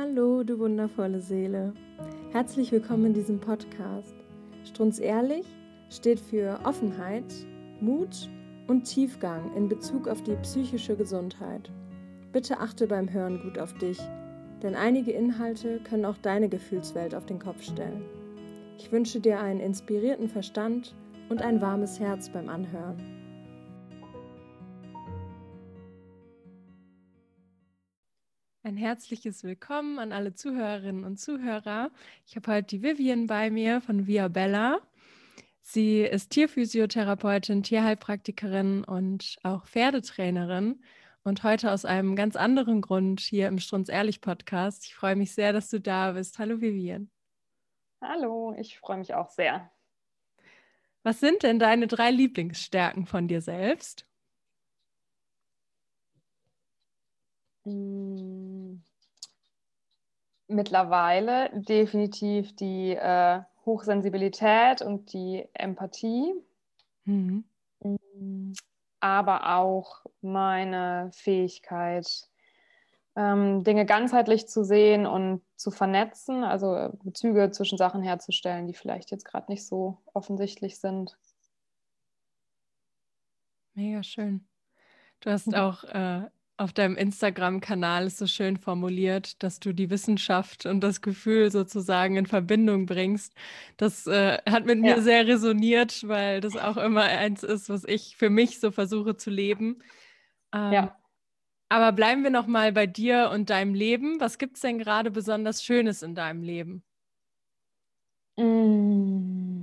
Hallo, du wundervolle Seele. Herzlich willkommen in diesem Podcast. Strunz ehrlich steht für Offenheit, Mut und Tiefgang in Bezug auf die psychische Gesundheit. Bitte achte beim Hören gut auf dich, denn einige Inhalte können auch deine Gefühlswelt auf den Kopf stellen. Ich wünsche dir einen inspirierten Verstand und ein warmes Herz beim Anhören. Ein herzliches Willkommen an alle Zuhörerinnen und Zuhörer. Ich habe heute die Vivian bei mir von Via Bella. Sie ist Tierphysiotherapeutin, Tierheilpraktikerin und auch Pferdetrainerin und heute aus einem ganz anderen Grund hier im Strunz Ehrlich Podcast. Ich freue mich sehr, dass du da bist. Hallo Vivian. Hallo, ich freue mich auch sehr. Was sind denn deine drei Lieblingsstärken von dir selbst? Hm. Mittlerweile definitiv die äh, Hochsensibilität und die Empathie, mhm. Hm. aber auch meine Fähigkeit, ähm, Dinge ganzheitlich zu sehen und zu vernetzen, also Bezüge zwischen Sachen herzustellen, die vielleicht jetzt gerade nicht so offensichtlich sind. Mega schön. Du hast mhm. auch äh, auf deinem Instagram-Kanal ist so schön formuliert, dass du die Wissenschaft und das Gefühl sozusagen in Verbindung bringst. Das äh, hat mit ja. mir sehr resoniert, weil das auch immer eins ist, was ich für mich so versuche zu leben. Ähm, ja. Aber bleiben wir noch mal bei dir und deinem Leben. Was gibt es denn gerade besonders Schönes in deinem Leben? Mm,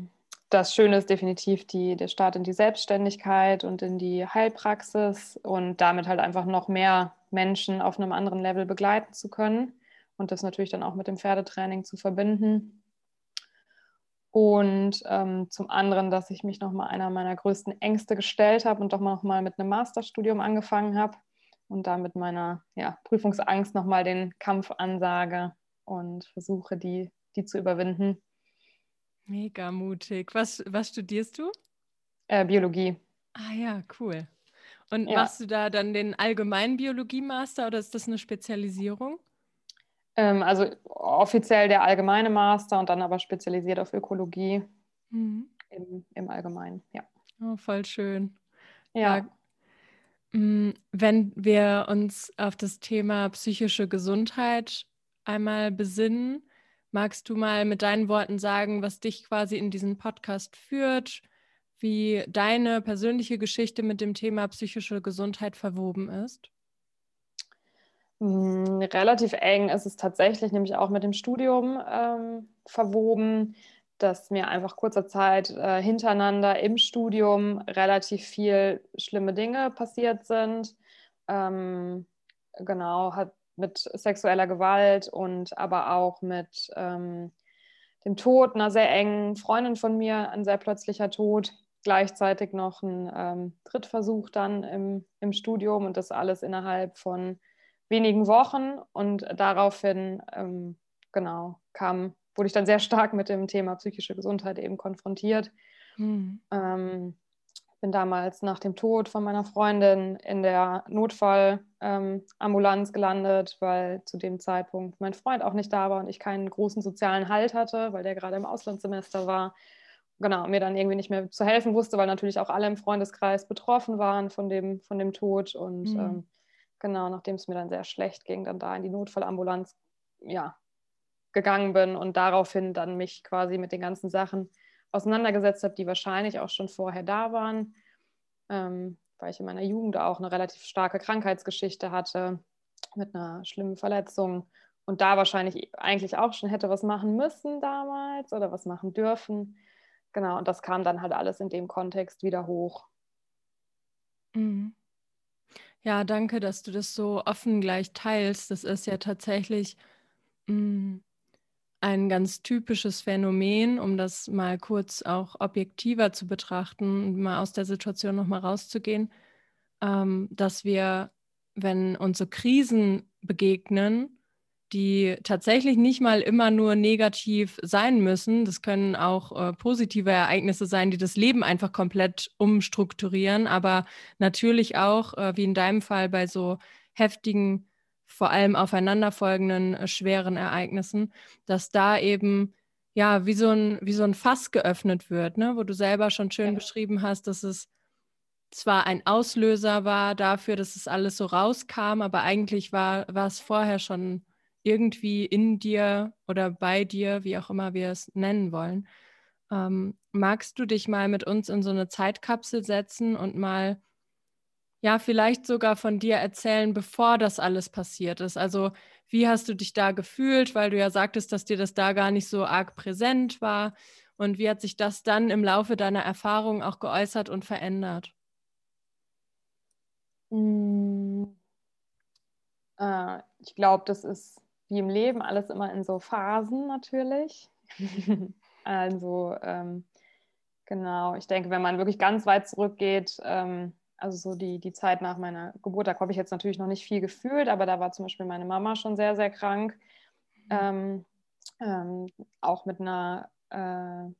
das Schöne ist definitiv die, der Start in die Selbstständigkeit und in die Heilpraxis und damit halt einfach noch mehr Menschen auf einem anderen Level begleiten zu können und das natürlich dann auch mit dem Pferdetraining zu verbinden. Und ähm, zum anderen, dass ich mich nochmal einer meiner größten Ängste gestellt habe und doch nochmal mit einem Masterstudium angefangen habe und da mit meiner ja, Prüfungsangst nochmal den Kampf ansage und versuche, die, die zu überwinden. Mega mutig. Was, was studierst du? Äh, Biologie. Ah ja, cool. Und ja. machst du da dann den allgemeinen Biologie-Master oder ist das eine Spezialisierung? Ähm, also offiziell der allgemeine Master und dann aber spezialisiert auf Ökologie mhm. im, im Allgemeinen, ja. Oh, voll schön. Ja. ja. Mm, wenn wir uns auf das Thema psychische Gesundheit einmal besinnen, Magst du mal mit deinen Worten sagen, was dich quasi in diesen Podcast führt, wie deine persönliche Geschichte mit dem Thema psychische Gesundheit verwoben ist? Mm, relativ eng ist es tatsächlich, nämlich auch mit dem Studium ähm, verwoben, dass mir einfach kurzer Zeit äh, hintereinander im Studium relativ viel schlimme Dinge passiert sind. Ähm, genau, hat mit sexueller Gewalt und aber auch mit ähm, dem Tod einer sehr engen Freundin von mir, ein sehr plötzlicher Tod, gleichzeitig noch ein ähm, Drittversuch dann im, im Studium und das alles innerhalb von wenigen Wochen und daraufhin, ähm, genau, kam, wurde ich dann sehr stark mit dem Thema psychische Gesundheit eben konfrontiert. Mhm. Ähm, bin damals nach dem Tod von meiner Freundin in der Notfallambulanz ähm, gelandet, weil zu dem Zeitpunkt mein Freund auch nicht da war und ich keinen großen sozialen Halt hatte, weil der gerade im Auslandssemester war. Genau, mir dann irgendwie nicht mehr zu helfen wusste, weil natürlich auch alle im Freundeskreis betroffen waren von dem, von dem Tod. Und mhm. ähm, genau, nachdem es mir dann sehr schlecht ging, dann da in die Notfallambulanz ja, gegangen bin und daraufhin dann mich quasi mit den ganzen Sachen auseinandergesetzt habe, die wahrscheinlich auch schon vorher da waren, ähm, weil ich in meiner Jugend auch eine relativ starke Krankheitsgeschichte hatte mit einer schlimmen Verletzung und da wahrscheinlich eigentlich auch schon hätte was machen müssen damals oder was machen dürfen. Genau, und das kam dann halt alles in dem Kontext wieder hoch. Mhm. Ja, danke, dass du das so offen gleich teilst. Das ist ja tatsächlich mh, mm, ein ganz typisches Phänomen, um das mal kurz auch objektiver zu betrachten mal aus der Situation nochmal rauszugehen, ähm, dass wir, wenn uns so Krisen begegnen, die tatsächlich nicht mal immer nur negativ sein müssen. Das können auch äh, positive Ereignisse sein, die das Leben einfach komplett umstrukturieren, aber natürlich auch, äh, wie in deinem Fall, bei so heftigen vor allem aufeinanderfolgenden äh, schweren Ereignissen, dass da eben ja wie so ein, wie so ein Fass geöffnet wird, ne? wo du selber schon schön ja. beschrieben hast, dass es zwar ein Auslöser war dafür, dass es alles so rauskam, aber eigentlich war, war es vorher schon irgendwie in dir oder bei dir, wie auch immer wir es nennen wollen. Ähm, magst du dich mal mit uns in so eine Zeitkapsel setzen und mal, ja, vielleicht sogar von dir erzählen, bevor das alles passiert ist? Also, wie hast du dich da gefühlt, weil du ja sagtest, dass dir das da gar nicht so arg präsent war? Und wie hat sich das dann im Laufe deiner Erfahrung auch geäußert und verändert? Hm. Äh, ich glaube, das ist wie im Leben alles immer in so Phasen natürlich. also ähm, genau, ich denke, wenn man wirklich ganz weit zurückgeht, ähm, also so die, die Zeit nach meiner Geburt, da habe ich jetzt natürlich noch nicht viel gefühlt, aber da war zum Beispiel meine Mama schon sehr, sehr krank. Mhm. Ähm, ähm, auch mit einer äh,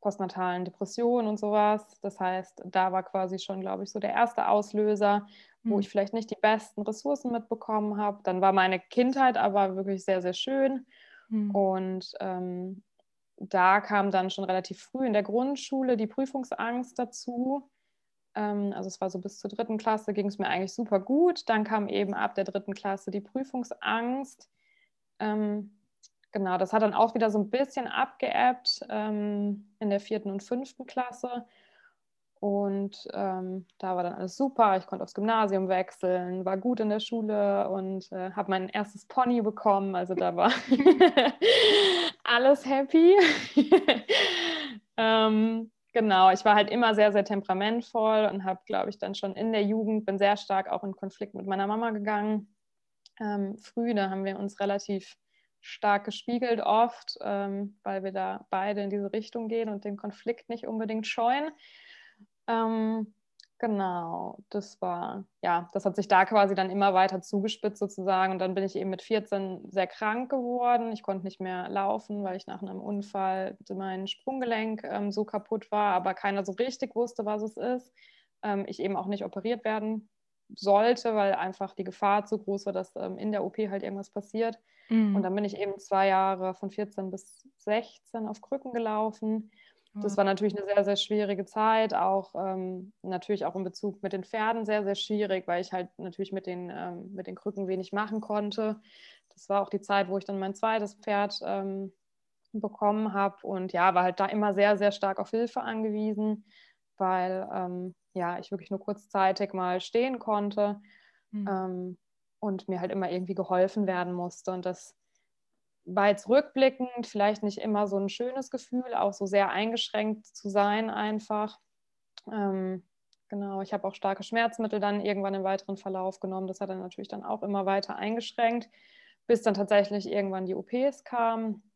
postnatalen Depression und sowas. Das heißt, da war quasi schon, glaube ich, so der erste Auslöser, wo mhm. ich vielleicht nicht die besten Ressourcen mitbekommen habe. Dann war meine Kindheit aber wirklich sehr, sehr schön. Mhm. Und ähm, da kam dann schon relativ früh in der Grundschule die Prüfungsangst dazu. Ähm, also es war so bis zur dritten Klasse ging es mir eigentlich super gut. Dann kam eben ab der dritten Klasse die Prüfungsangst. Ähm, genau, das hat dann auch wieder so ein bisschen abgeebbt ähm, in der vierten und fünften Klasse. Und ähm, da war dann alles super. Ich konnte aufs Gymnasium wechseln, war gut in der Schule und äh, habe mein erstes Pony bekommen. Also da war alles happy. ähm, genau, ich war halt immer sehr, sehr temperamentvoll und habe, glaube ich, dann schon in der Jugend, bin sehr stark auch in Konflikt mit meiner Mama gegangen. Ähm, früh, da haben wir uns relativ stark gespiegelt oft, ähm, weil wir da beide in diese Richtung gehen und den Konflikt nicht unbedingt scheuen. Ähm, genau, das war, ja, das hat sich da quasi dann immer weiter zugespitzt sozusagen. Und dann bin ich eben mit 14 sehr krank geworden. Ich konnte nicht mehr laufen, weil ich nach einem Unfall mein Sprunggelenk ähm, so kaputt war, aber keiner so richtig wusste, was es ist. Ähm, ich eben auch nicht operiert werden sollte, weil einfach die Gefahr zu groß war, dass ähm, in der OP halt irgendwas passiert. Mhm. Und dann bin ich eben zwei Jahre von 14 bis 16 auf Krücken gelaufen das war natürlich eine sehr, sehr schwierige Zeit, auch ähm, natürlich auch in Bezug mit den Pferden sehr, sehr schwierig, weil ich halt natürlich mit den, ähm, mit den Krücken wenig machen konnte. Das war auch die Zeit, wo ich dann mein zweites Pferd ähm, bekommen habe und ja, war halt da immer sehr, sehr stark auf Hilfe angewiesen, weil ähm, ja, ich wirklich nur kurzzeitig mal stehen konnte mhm. und mir halt immer irgendwie geholfen werden musste und das war jetzt rückblickend vielleicht nicht immer so ein schönes Gefühl, auch so sehr eingeschränkt zu sein einfach. Ähm, genau, ich habe auch starke Schmerzmittel dann irgendwann im weiteren Verlauf genommen. Das hat dann natürlich dann auch immer weiter eingeschränkt, bis dann tatsächlich irgendwann die OPs kamen.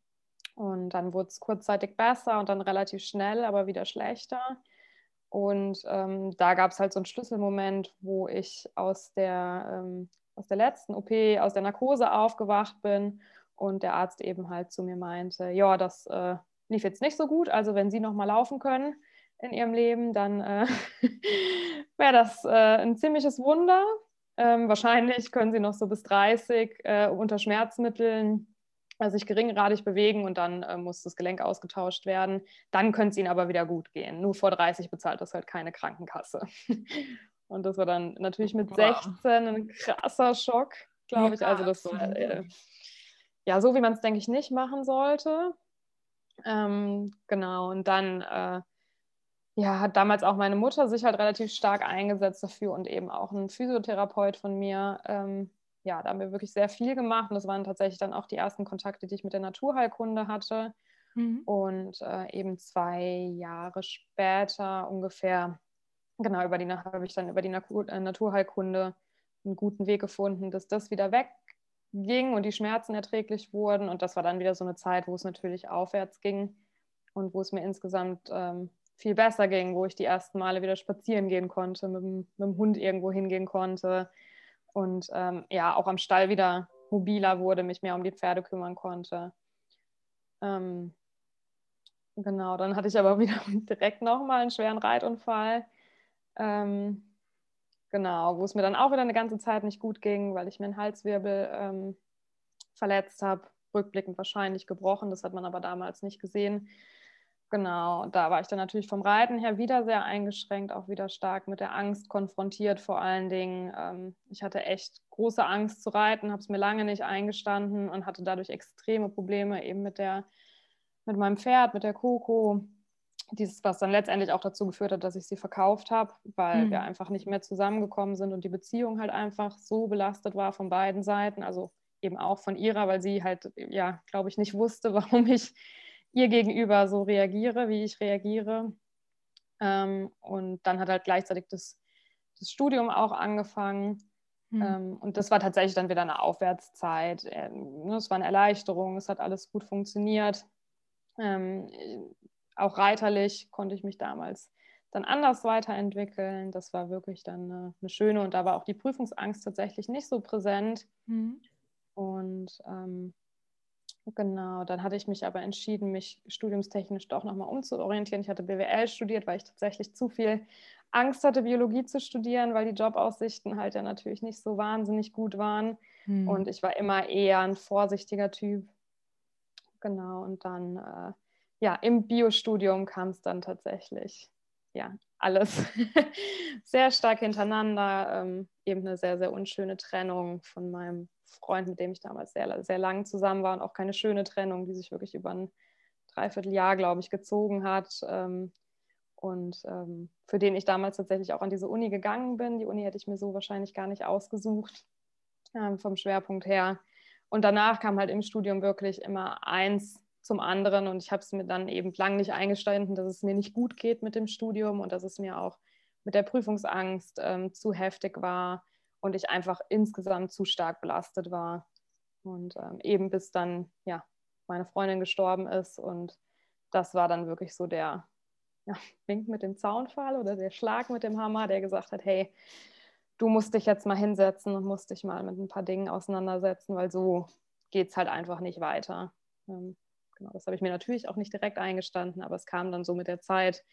Und dann wurde es kurzzeitig besser und dann relativ schnell, aber wieder schlechter. Und ähm, da gab es halt so einen Schlüsselmoment, wo ich aus der, ähm, aus der letzten OP, aus der Narkose aufgewacht bin und der Arzt eben halt zu mir meinte, ja, das äh, lief jetzt nicht so gut, also wenn Sie noch mal laufen können in Ihrem Leben, dann äh, wäre das äh, ein ziemliches Wunder. Ähm, wahrscheinlich können Sie noch so bis 30 äh, unter Schmerzmitteln äh, sich geringgradig bewegen und dann äh, muss das Gelenk ausgetauscht werden. Dann könnte es Ihnen aber wieder gut gehen. Nur vor 30 bezahlt das halt keine Krankenkasse. und das war dann natürlich mit 16 ein krasser Schock, glaube ich. Also das war ja, so wie man es, denke ich, nicht machen sollte. Ähm, genau, und dann äh, ja, hat damals auch meine Mutter sich halt relativ stark eingesetzt dafür und eben auch ein Physiotherapeut von mir. Ähm, ja, da haben wir wirklich sehr viel gemacht und das waren tatsächlich dann auch die ersten Kontakte, die ich mit der Naturheilkunde hatte. Mhm. Und äh, eben zwei Jahre später ungefähr, genau, über die habe ich dann über die äh, Naturheilkunde einen guten Weg gefunden, dass das wieder weg ging und die Schmerzen erträglich wurden. Und das war dann wieder so eine Zeit, wo es natürlich aufwärts ging und wo es mir insgesamt ähm, viel besser ging, wo ich die ersten Male wieder spazieren gehen konnte, mit dem, mit dem Hund irgendwo hingehen konnte und ähm, ja, auch am Stall wieder mobiler wurde, mich mehr um die Pferde kümmern konnte. Ähm, genau, dann hatte ich aber wieder direkt nochmal einen schweren Reitunfall. Ähm, genau, wo es mir dann auch wieder eine ganze Zeit nicht gut ging, weil ich mir einen Halswirbel ähm, verletzt habe, rückblickend wahrscheinlich gebrochen, das hat man aber damals nicht gesehen. Genau, da war ich dann natürlich vom Reiten her wieder sehr eingeschränkt, auch wieder stark mit der Angst konfrontiert vor allen Dingen. Ähm, ich hatte echt große Angst zu reiten, habe es mir lange nicht eingestanden und hatte dadurch extreme Probleme eben mit der, mit meinem Pferd, mit der Coco. Dieses, was dann letztendlich auch dazu geführt hat, dass ich sie verkauft habe, weil mhm. wir einfach nicht mehr zusammengekommen sind und die Beziehung halt einfach so belastet war von beiden Seiten, also eben auch von ihrer, weil sie halt, ja, glaube ich, nicht wusste, warum ich ihr gegenüber so reagiere, wie ich reagiere. Ähm, und dann hat halt gleichzeitig das, das Studium auch angefangen. Mhm. Ähm, und das war tatsächlich dann wieder eine Aufwärtszeit. Ähm, es war eine Erleichterung, es hat alles gut funktioniert. Auch reiterlich konnte ich mich damals dann anders weiterentwickeln. Das war wirklich dann eine, eine schöne und da war auch die Prüfungsangst tatsächlich nicht so präsent. Mhm. Und ähm, Genau, dann hatte ich mich aber entschieden, mich studiumstechnisch doch nochmal umzuorientieren. Ich hatte BWL studiert, weil ich tatsächlich zu viel Angst hatte, Biologie zu studieren, weil die Jobaussichten halt ja natürlich nicht so wahnsinnig gut waren. Hm. Und ich war immer eher ein vorsichtiger Typ. Genau, und dann, äh, ja, im Biostudium kam es dann tatsächlich, ja, alles sehr stark hintereinander. Ähm, eben eine sehr, sehr unschöne Trennung von meinem Freund, mit dem ich damals sehr, sehr lang zusammen war und auch keine schöne Trennung, die sich wirklich über ein Dreivierteljahr, glaube ich, gezogen hat. Ähm, und ähm, für den ich damals tatsächlich auch an diese Uni gegangen bin. Die Uni hätte ich mir so wahrscheinlich gar nicht ausgesucht, ähm, vom Schwerpunkt her. Und danach kam halt im Studium wirklich immer eins zum anderen und ich habe es mir dann eben lang nicht eingestanden, dass es mir nicht gut geht mit dem Studium und dass es mir auch mit der Prüfungsangst ähm, zu heftig war und ich einfach insgesamt zu stark belastet war. Und ähm, eben bis dann, ja, meine Freundin gestorben ist und das war dann wirklich so der ja, Wink mit dem Zaunfall oder der Schlag mit dem Hammer, der gesagt hat, hey, du musst dich jetzt mal hinsetzen und musst dich mal mit ein paar Dingen auseinandersetzen, weil so geht es halt einfach nicht weiter. Ähm, genau, das habe ich mir natürlich auch nicht direkt eingestanden, aber es kam dann so mit der Zeit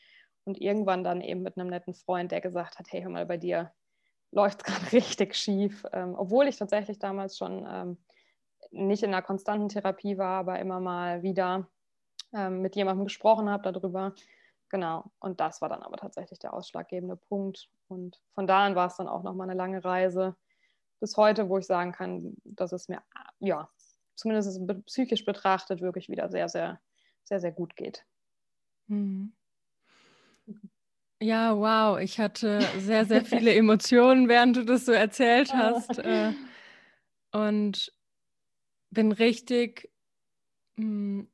und irgendwann dann eben mit einem netten Freund, der gesagt hat, hey, hör mal, bei dir läuft es gerade richtig schief, ähm, obwohl ich tatsächlich damals schon ähm, nicht in einer konstanten Therapie war, aber immer mal wieder ähm, mit jemandem gesprochen habe darüber. Genau, und das war dann aber tatsächlich der ausschlaggebende Punkt. Und von da an war es dann auch nochmal eine lange Reise bis heute, wo ich sagen kann, dass es mir, ja, zumindest psychisch betrachtet, wirklich wieder sehr, sehr, sehr, sehr gut geht. Mhm. Ja, wow, ich hatte sehr, sehr viele Emotionen, während du das so erzählt oh. hast. Äh, und bin richtig, hm,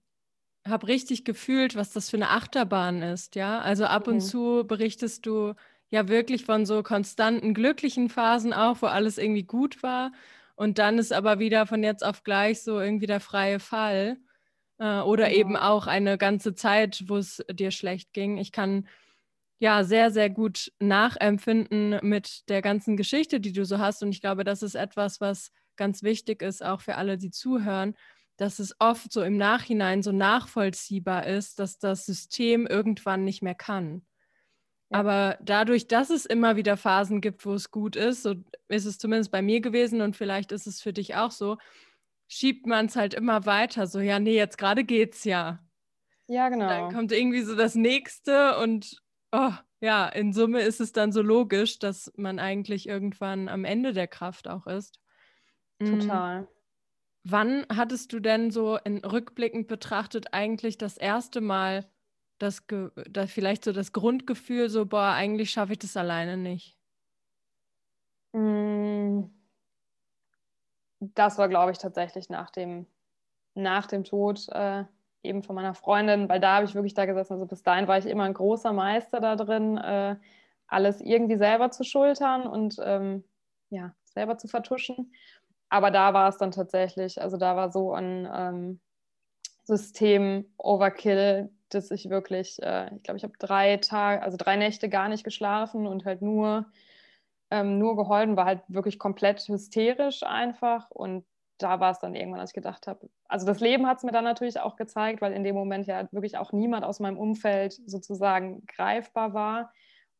habe richtig gefühlt, was das für eine Achterbahn ist, ja. Also ab und zu berichtest du ja wirklich von so konstanten glücklichen Phasen auch, wo alles irgendwie gut war. Und dann ist aber wieder von jetzt auf gleich so irgendwie der freie Fall. Äh, oder genau. eben auch eine ganze Zeit, wo es dir schlecht ging. Ich kann ja sehr, sehr gut nachempfinden mit der ganzen Geschichte, die du so hast. Und ich glaube, das ist etwas, was ganz wichtig ist, auch für alle, die zuhören, dass es oft so im Nachhinein so nachvollziehbar ist, dass das System irgendwann nicht mehr kann. Ja. Aber dadurch, dass es immer wieder Phasen gibt, wo es gut ist, so ist es zumindest bei mir gewesen und vielleicht ist es für dich auch so, schiebt man es halt immer weiter. So, ja, nee, jetzt gerade geht's ja. Ja, genau. Dann kommt irgendwie so das nächste und Oh, ja, in Summe ist es dann so logisch, dass man eigentlich irgendwann am Ende der Kraft auch ist. Mm. Total. Wann hattest du denn so in rückblickend betrachtet eigentlich das erste Mal das, das vielleicht so das Grundgefühl, so, boah, eigentlich schaffe ich das alleine nicht? Mm. Das war, glaube ich, tatsächlich nach dem, nach dem Tod äh, eben von meiner Freundin, weil da habe ich wirklich da gesessen, also bis dahin war ich immer ein großer Meister da drin, äh, alles irgendwie selber zu schultern und ähm, ja, selber zu vertuschen. Aber da war es dann tatsächlich, also da war so ein ähm, System-Overkill, dass ich wirklich, äh, ich glaube, ich habe drei Tage, also drei Nächte gar nicht geschlafen und halt nur, ähm, nur geholfen, war halt wirklich komplett hysterisch einfach und da war es dann irgendwann, als ich gedacht habe, also das Leben hat es mir dann natürlich auch gezeigt, weil in dem Moment ja wirklich auch niemand aus meinem Umfeld sozusagen greifbar war.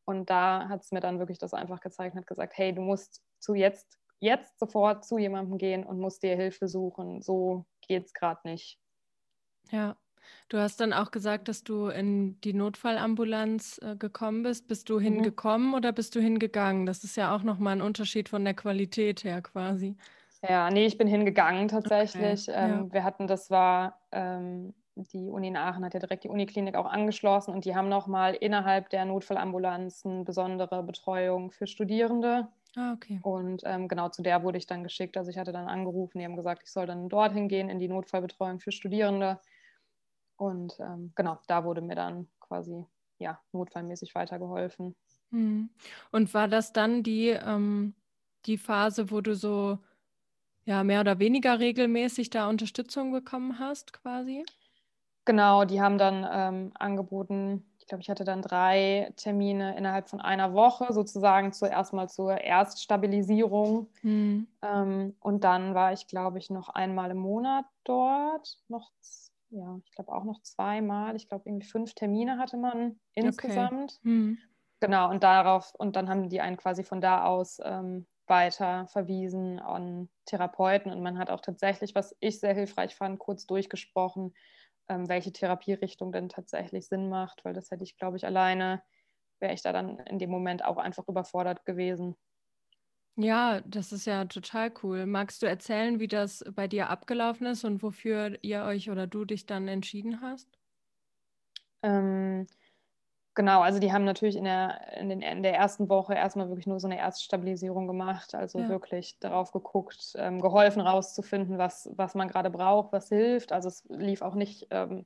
Und da hat es mir dann wirklich das einfach gezeigt und hat gesagt, hey, du musst zu jetzt, jetzt sofort zu jemandem gehen und musst dir Hilfe suchen. So geht es gerade nicht. Ja, du hast dann auch gesagt, dass du in die Notfallambulanz äh, gekommen bist. Bist du mhm. hingekommen oder bist du hingegangen? Das ist ja auch nochmal ein Unterschied von der Qualität her quasi. Ja, nee, ich bin hingegangen tatsächlich. Okay, ähm, ja. Wir hatten, das war, ähm, die Uni in Aachen hat ja direkt die Uniklinik auch angeschlossen und die haben nochmal innerhalb der Notfallambulanzen besondere Betreuung für Studierende. Ah, okay. Und ähm, genau zu der wurde ich dann geschickt. Also ich hatte dann angerufen, die haben gesagt, ich soll dann dorthin gehen in die Notfallbetreuung für Studierende. Und ähm, genau, da wurde mir dann quasi ja, notfallmäßig weitergeholfen. Hm. Und war das dann die, ähm, die Phase, wo du so ja, mehr oder weniger regelmäßig da Unterstützung bekommen hast, quasi? Genau, die haben dann ähm, angeboten, ich glaube, ich hatte dann drei Termine innerhalb von einer Woche, sozusagen zuerst mal zur Erststabilisierung. Mhm. Ähm, und dann war ich, glaube ich, noch einmal im Monat dort, noch, ja, ich glaube auch noch zweimal. Ich glaube, irgendwie fünf Termine hatte man insgesamt. Okay. Mhm. Genau, und darauf, und dann haben die einen quasi von da aus ähm, weiter verwiesen an Therapeuten. Und man hat auch tatsächlich, was ich sehr hilfreich fand, kurz durchgesprochen, ähm, welche Therapierichtung denn tatsächlich Sinn macht, weil das hätte ich, glaube ich, alleine, wäre ich da dann in dem Moment auch einfach überfordert gewesen. Ja, das ist ja total cool. Magst du erzählen, wie das bei dir abgelaufen ist und wofür ihr euch oder du dich dann entschieden hast? Ähm, Genau, also die haben natürlich in der, in, den, in der ersten Woche erstmal wirklich nur so eine Erststabilisierung gemacht, also ja. wirklich darauf geguckt, ähm, geholfen rauszufinden, was, was man gerade braucht, was hilft. Also es lief auch nicht ähm,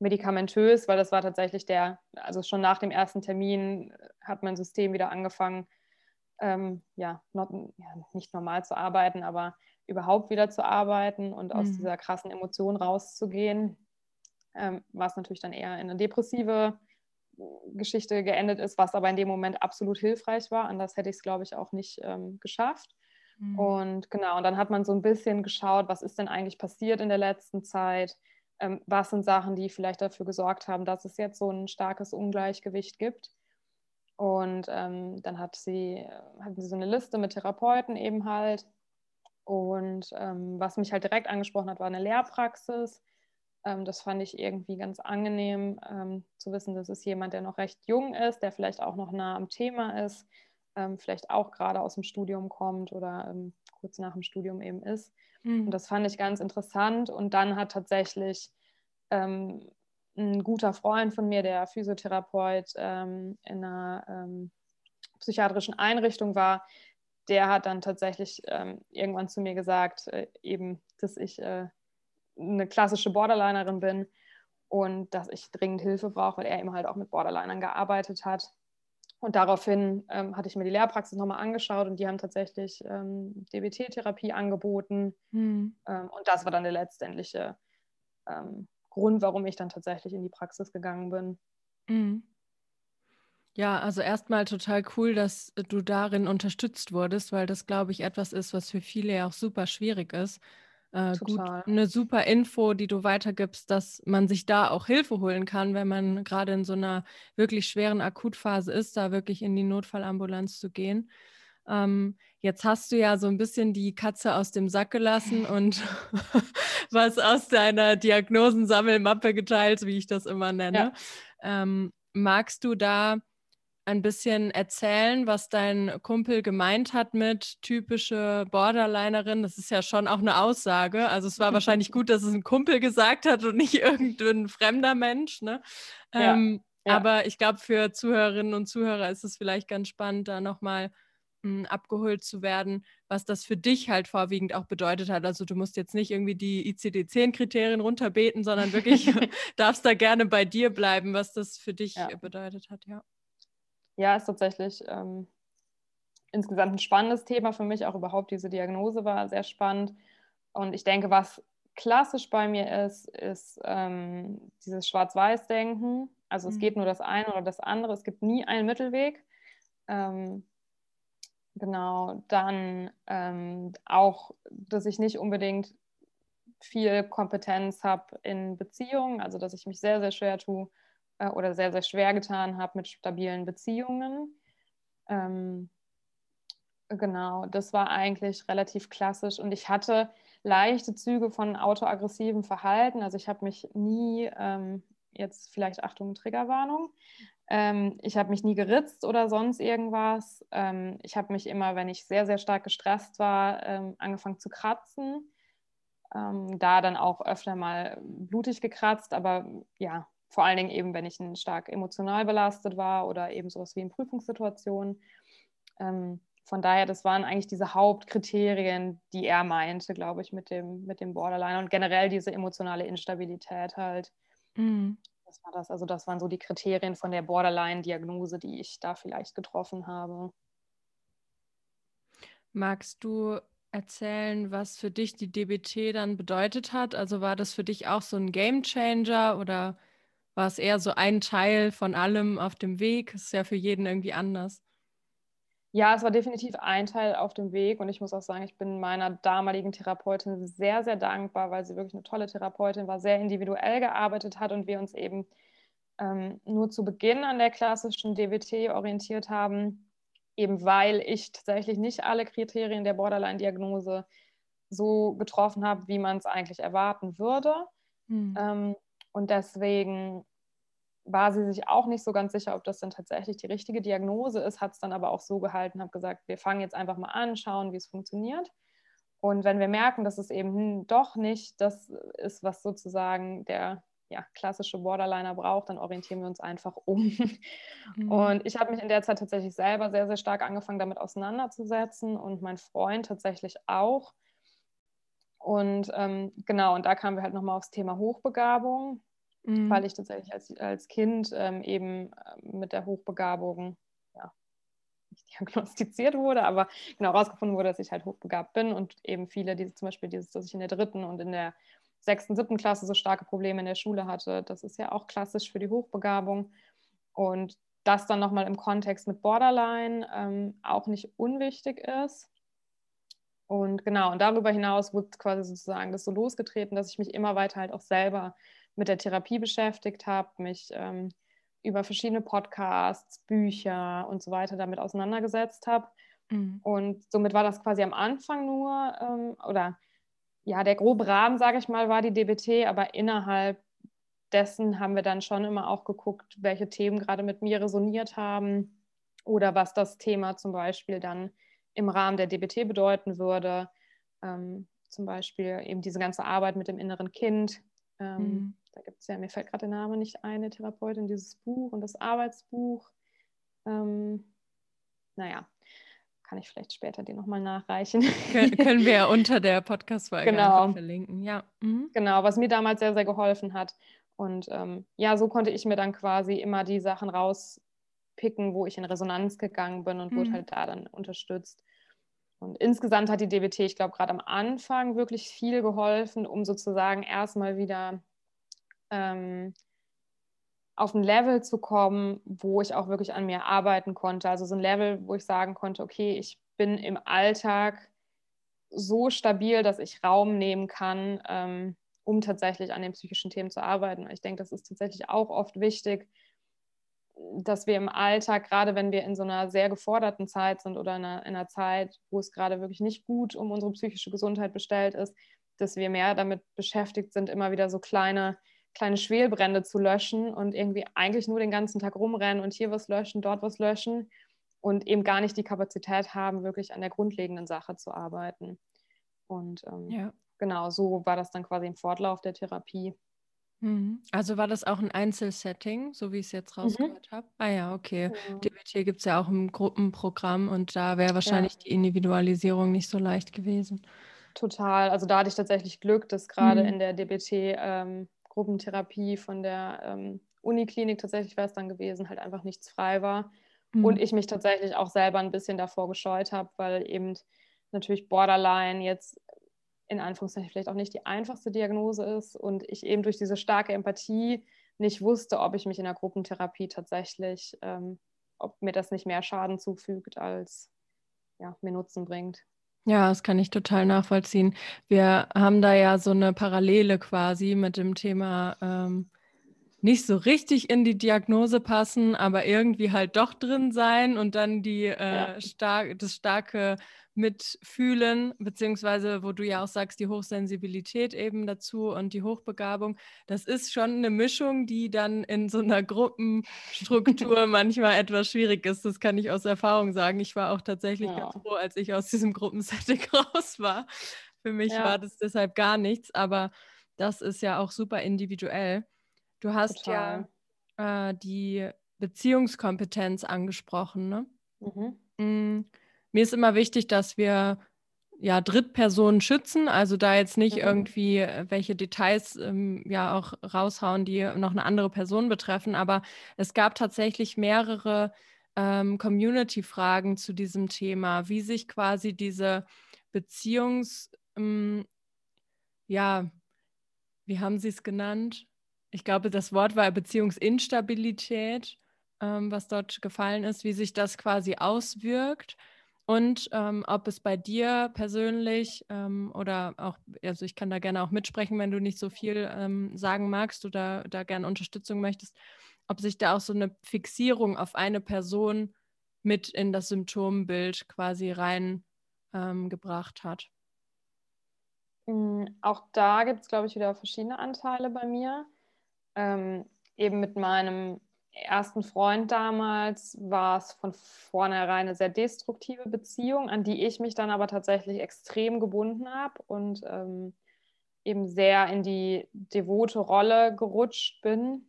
medikamentös, weil das war tatsächlich der, also schon nach dem ersten Termin hat mein System wieder angefangen, ähm, ja, not, ja, nicht normal zu arbeiten, aber überhaupt wieder zu arbeiten und mhm. aus dieser krassen Emotion rauszugehen, ähm, was natürlich dann eher in eine depressive Geschichte geendet ist, was aber in dem Moment absolut hilfreich war. Anders hätte ich es, glaube ich, auch nicht ähm, geschafft. Mhm. Und genau, und dann hat man so ein bisschen geschaut, was ist denn eigentlich passiert in der letzten Zeit? Ähm, was sind Sachen, die vielleicht dafür gesorgt haben, dass es jetzt so ein starkes Ungleichgewicht gibt? Und ähm, dann hat sie, hatten sie so eine Liste mit Therapeuten eben halt. Und ähm, was mich halt direkt angesprochen hat, war eine Lehrpraxis ähm, das fand ich irgendwie ganz angenehm ähm, zu wissen, dass es jemand, der noch recht jung ist, der vielleicht auch noch nah am Thema ist, ähm, vielleicht auch gerade aus dem Studium kommt oder ähm, kurz nach dem Studium eben ist. Mhm. Und das fand ich ganz interessant. Und dann hat tatsächlich ähm, ein guter Freund von mir, der Physiotherapeut ähm, in einer psychiatrischen Einrichtung war, der hat dann tatsächlich irgendwann zu mir gesagt, äh, eben, dass ich äh, eine klassische Borderlinerin bin und dass ich dringend Hilfe brauche, weil er eben halt auch mit Borderlinern gearbeitet hat. Und daraufhin ähm, hatte ich mir die Lehrpraxis nochmal angeschaut und die haben tatsächlich ähm, DBT-Therapie angeboten. Mhm. Ähm, und das war dann der letztendliche ähm, Grund, warum ich dann tatsächlich in die Praxis gegangen bin. Mhm. Ja, also erstmal total cool, dass du darin unterstützt wurdest, weil das, glaube ich, etwas ist, was für viele ja auch super schwierig ist. Äh, gut, eine super Info, die du weitergibst, dass man sich da auch Hilfe holen kann, wenn man gerade in so einer wirklich schweren Akutphase ist, da wirklich in die Notfallambulanz zu gehen. Ähm, jetzt hast du ja so ein bisschen die Katze aus dem Sack gelassen und was aus deiner Diagnosensammelmappe geteilt, wie ich das immer nenne. Ja. Ähm, magst du da ein bisschen erzählen, was dein Kumpel gemeint hat mit typische Borderlinerin? Das ist ja schon auch eine Aussage. Also es war wahrscheinlich gut, dass es ein Kumpel gesagt hat und nicht irgendein fremder Mensch. Ne? Ja, ähm, ja. Aber ich glaube, für Zuhörerinnen und Zuhörer ist es vielleicht ganz spannend, da nochmal abgeholt zu werden, was das für dich halt vorwiegend auch bedeutet hat. Also du musst jetzt nicht irgendwie die ICD-10-Kriterien runterbeten, sondern wirklich darfst da gerne bei dir bleiben, was das für dich ja. bedeutet hat, ja. Ja, ist tatsächlich ähm, insgesamt ein spannendes Thema für mich. Auch überhaupt diese Diagnose war sehr spannend. Und ich denke, was klassisch bei mir ist, ist ähm, dieses Schwarz-Weiß-Denken. Also es mhm. geht nur das eine oder das andere. Es gibt nie einen Mittelweg. Ähm, genau, dann ähm, auch, dass ich nicht unbedingt viel Kompetenz habe in Beziehungen, also dass ich mich sehr, sehr schwer tue, äh, oder sehr, sehr schwer getan habe mit stabilen Beziehungen. Ähm, genau, das war eigentlich relativ klassisch und ich hatte leichte Züge von autoaggressivem Verhalten. Also ich habe mich nie, ähm, jetzt vielleicht Achtung, Triggerwarnung, ähm, ich habe mich nie geritzt oder sonst irgendwas. Ähm, ich habe mich immer, wenn ich sehr, sehr stark gestresst war, ähm, angefangen zu kratzen. Ähm, da dann auch öfter mal blutig gekratzt, aber ja, vor allen Dingen eben, wenn ich stark emotional belastet war oder eben sowas wie in Prüfungssituationen. Ähm, von daher, das waren eigentlich diese Hauptkriterien, die er meinte, glaube ich, mit dem, mit dem Borderline und generell diese emotionale Instabilität halt. Mhm. Das war das. Also das waren so die Kriterien von der Borderline-Diagnose, die ich da vielleicht getroffen habe. Magst du erzählen, was für dich die DBT dann bedeutet hat? Also war das für dich auch so ein Game Changer oder war es eher so ein Teil von allem auf dem Weg? Ist ja für jeden irgendwie anders. Ja, es war definitiv ein Teil auf dem Weg und ich muss auch sagen, ich bin meiner damaligen Therapeutin sehr, sehr dankbar, weil sie wirklich eine tolle Therapeutin war, sehr individuell gearbeitet hat und wir uns eben ähm, nur zu Beginn an der klassischen DBT orientiert haben, eben weil ich tatsächlich nicht alle Kriterien der Borderline-Diagnose so getroffen habe, wie man es eigentlich erwarten würde. Mhm. Ähm, und deswegen war sie sich auch nicht so ganz sicher, ob das denn tatsächlich die richtige Diagnose ist, hat es dann aber auch so gehalten, habe gesagt, wir fangen jetzt einfach mal an, schauen, wie es funktioniert. Und wenn wir merken, dass es eben doch nicht das ist, was sozusagen der ja, klassische Borderliner braucht, dann orientieren wir uns einfach um. Mhm. Und ich habe mich in der Zeit tatsächlich selber sehr, sehr stark angefangen, damit auseinanderzusetzen und mein Freund tatsächlich auch. Und ähm, genau, und da kamen wir halt nochmal aufs Thema Hochbegabung mhm. weil ich tatsächlich als, als Kind ähm, eben ähm, mit der Hochbegabung ja, nicht diagnostiziert wurde, aber genau herausgefunden wurde, dass ich halt hochbegabt bin und eben viele, diese, zum Beispiel dieses, dass ich in der dritten und in der sechsten, siebten Klasse so starke Probleme in der Schule hatte, das ist ja auch klassisch für die Hochbegabung. Und das dann nochmal im Kontext mit Borderline ähm, auch nicht unwichtig ist. Und genau, und darüber hinaus wurde quasi sozusagen das so losgetreten, dass ich mich immer weiter halt auch selber mit der Therapie beschäftigt habe, mich ähm, über verschiedene Podcasts, Bücher und so weiter damit auseinandergesetzt habe. Mhm. Und somit war das quasi am Anfang nur, ähm, oder ja, der grobe Rahmen, sage ich mal, war die DBT, aber innerhalb dessen haben wir dann schon immer auch geguckt, welche Themen gerade mit mir resoniert haben oder was das Thema zum Beispiel dann im Rahmen der DBT bedeuten würde. Ähm, zum Beispiel eben diese ganze Arbeit mit dem inneren Kind. Ähm, mhm da gibt es ja, mir fällt gerade der Name nicht ein, eine Therapeutin, dieses Buch und das Arbeitsbuch. Ähm, naja, kann ich vielleicht später dir nochmal nachreichen. Kön können wir ja unter der Podcast-Folge genau. verlinken, ja. Mhm. Genau, was mir damals sehr, sehr geholfen hat. Und ähm, ja, so konnte ich mir dann quasi immer die Sachen rauspicken, wo ich in Resonanz gegangen bin und mhm. wurde halt da dann unterstützt. Und insgesamt hat die DBT, ich glaube, gerade am Anfang wirklich viel geholfen, um sozusagen erstmal wieder ähm, auf ein Level zu kommen, wo ich auch wirklich an mir arbeiten konnte. Also so ein Level, wo ich sagen konnte, okay, ich bin im Alltag so stabil, dass ich Raum nehmen kann, ähm, um tatsächlich an den psychischen Themen zu arbeiten. Ich denke, das ist tatsächlich auch oft wichtig, dass wir im Alltag, gerade wenn wir in so einer sehr geforderten Zeit sind oder in einer, in einer Zeit, wo es gerade wirklich nicht gut um unsere psychische Gesundheit bestellt ist, dass wir mehr damit beschäftigt sind, immer wieder so kleine kleine Schwelbrände zu löschen und irgendwie eigentlich nur den ganzen Tag rumrennen und hier was löschen, dort was löschen und eben gar nicht die Kapazität haben, wirklich an der grundlegenden Sache zu arbeiten. Und ähm, ja. genau, so war das dann quasi im Fortlauf der Therapie. Mhm. Also war das auch ein Einzelsetting, so wie ich es jetzt mhm. rausgehört mhm. habe? Ah ja, okay. Ja. DBT gibt es ja auch im Gruppenprogramm und da wäre wahrscheinlich ja. die Individualisierung nicht so leicht gewesen. Total. Also da hatte ich tatsächlich Glück, dass gerade mhm. in der DBT ähm, Gruppentherapie von der ähm, Uniklinik, tatsächlich wäre es dann gewesen, halt einfach nichts frei war. Mhm. Und ich mich tatsächlich auch selber ein bisschen davor gescheut habe, weil eben natürlich Borderline jetzt in Anführungszeichen vielleicht auch nicht die einfachste Diagnose ist und ich eben durch diese starke Empathie nicht wusste, ob ich mich in der Gruppentherapie tatsächlich, ähm, ob mir das nicht mehr Schaden zufügt, als ja, mir Nutzen bringt. Ja, das kann ich total nachvollziehen. Wir haben da ja so eine Parallele quasi mit dem Thema ähm, nicht so richtig in die Diagnose passen, aber irgendwie halt doch drin sein und dann die äh, ja. star das starke Mitfühlen, beziehungsweise wo du ja auch sagst, die Hochsensibilität eben dazu und die Hochbegabung, das ist schon eine Mischung, die dann in so einer Gruppenstruktur manchmal etwas schwierig ist. Das kann ich aus Erfahrung sagen. Ich war auch tatsächlich ja. ganz froh, als ich aus diesem Gruppensetting raus war. Für mich ja. war das deshalb gar nichts, aber das ist ja auch super individuell. Du hast Total. ja äh, die Beziehungskompetenz angesprochen, ne? Mhm. Mm, mir ist immer wichtig, dass wir ja Drittpersonen schützen, also da jetzt nicht mhm. irgendwie äh, welche Details ähm, ja auch raushauen, die noch eine andere Person betreffen, aber es gab tatsächlich mehrere ähm, Community-Fragen zu diesem Thema, wie sich quasi diese Beziehungs, ähm, ja, wie haben Sie es genannt? Ich glaube, das Wort war Beziehungsinstabilität, ähm, was dort gefallen ist, wie sich das quasi auswirkt und ähm, ob es bei dir persönlich ähm, oder auch, also ich kann da gerne auch mitsprechen, wenn du nicht so viel ähm, sagen magst oder da gerne Unterstützung möchtest, ob sich da auch so eine Fixierung auf eine Person mit in das Symptombild quasi reingebracht ähm, hat. Mm, auch da gibt es, glaube ich, wieder verschiedene Anteile bei mir ähm, eben mit meinem ersten Freund damals war es von vornherein eine sehr destruktive Beziehung, an die ich mich dann aber tatsächlich extrem gebunden habe und ähm, eben sehr in die devote Rolle gerutscht bin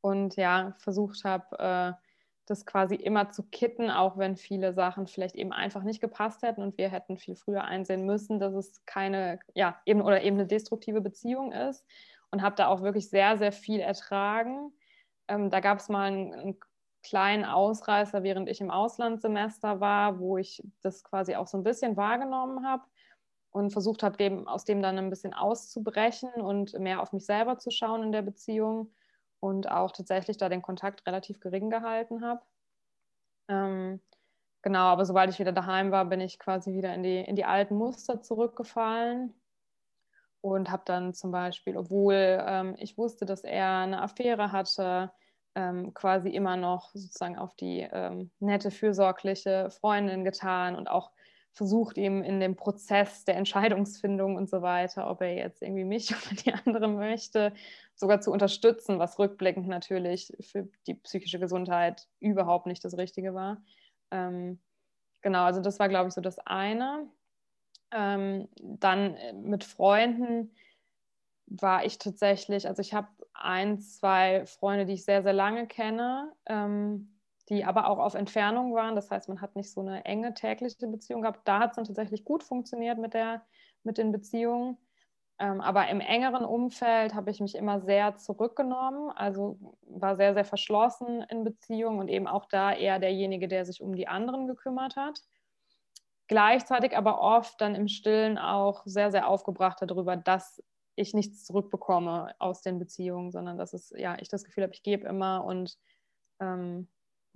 und ja, versucht habe, äh, das quasi immer zu kitten, auch wenn viele Sachen vielleicht eben einfach nicht gepasst hätten und wir hätten viel früher einsehen müssen, dass es keine, ja, eben oder eben eine destruktive Beziehung ist und habe da auch wirklich sehr, sehr viel ertragen. Ähm, da gab es mal einen, einen, kleinen Ausreißer, während ich im Auslandssemester war, wo ich das quasi auch so ein bisschen wahrgenommen habe und versucht habe, aus dem dann ein bisschen auszubrechen und mehr auf mich selber zu schauen in der Beziehung und auch tatsächlich da den Kontakt relativ gering gehalten habe. Ähm, genau, aber sobald ich wieder daheim war, bin ich quasi wieder in die, in die alten Muster zurückgefallen und habe dann zum Beispiel, obwohl ähm, ich wusste, dass er eine Affäre hatte, ähm, quasi immer noch sozusagen auf die ähm, nette, fürsorgliche Freundin getan und auch versucht ihm in dem Prozess der Entscheidungsfindung und so weiter, ob er jetzt irgendwie mich oder die andere möchte, sogar zu unterstützen, was rückblickend natürlich für die psychische Gesundheit überhaupt nicht das Richtige war. Ähm, genau, also das war, glaube ich, so das eine. Ähm, dann äh, mit Freunden war ich tatsächlich, also ich habe ein, zwei Freunde, die ich sehr, sehr lange kenne, ähm, die aber auch auf Entfernung waren. Das heißt, man hat nicht so eine enge tägliche Beziehung gehabt. Da hat es dann tatsächlich gut funktioniert mit, der, mit den Beziehungen. Ähm, aber im engeren Umfeld habe ich mich immer sehr zurückgenommen, also war sehr, sehr verschlossen in Beziehungen und eben auch da eher derjenige, der sich um die anderen gekümmert hat gleichzeitig aber oft dann im Stillen auch sehr, sehr aufgebracht darüber, dass ich nichts zurückbekomme aus den Beziehungen, sondern dass es, ja, ich das Gefühl habe, ich gebe immer und ähm,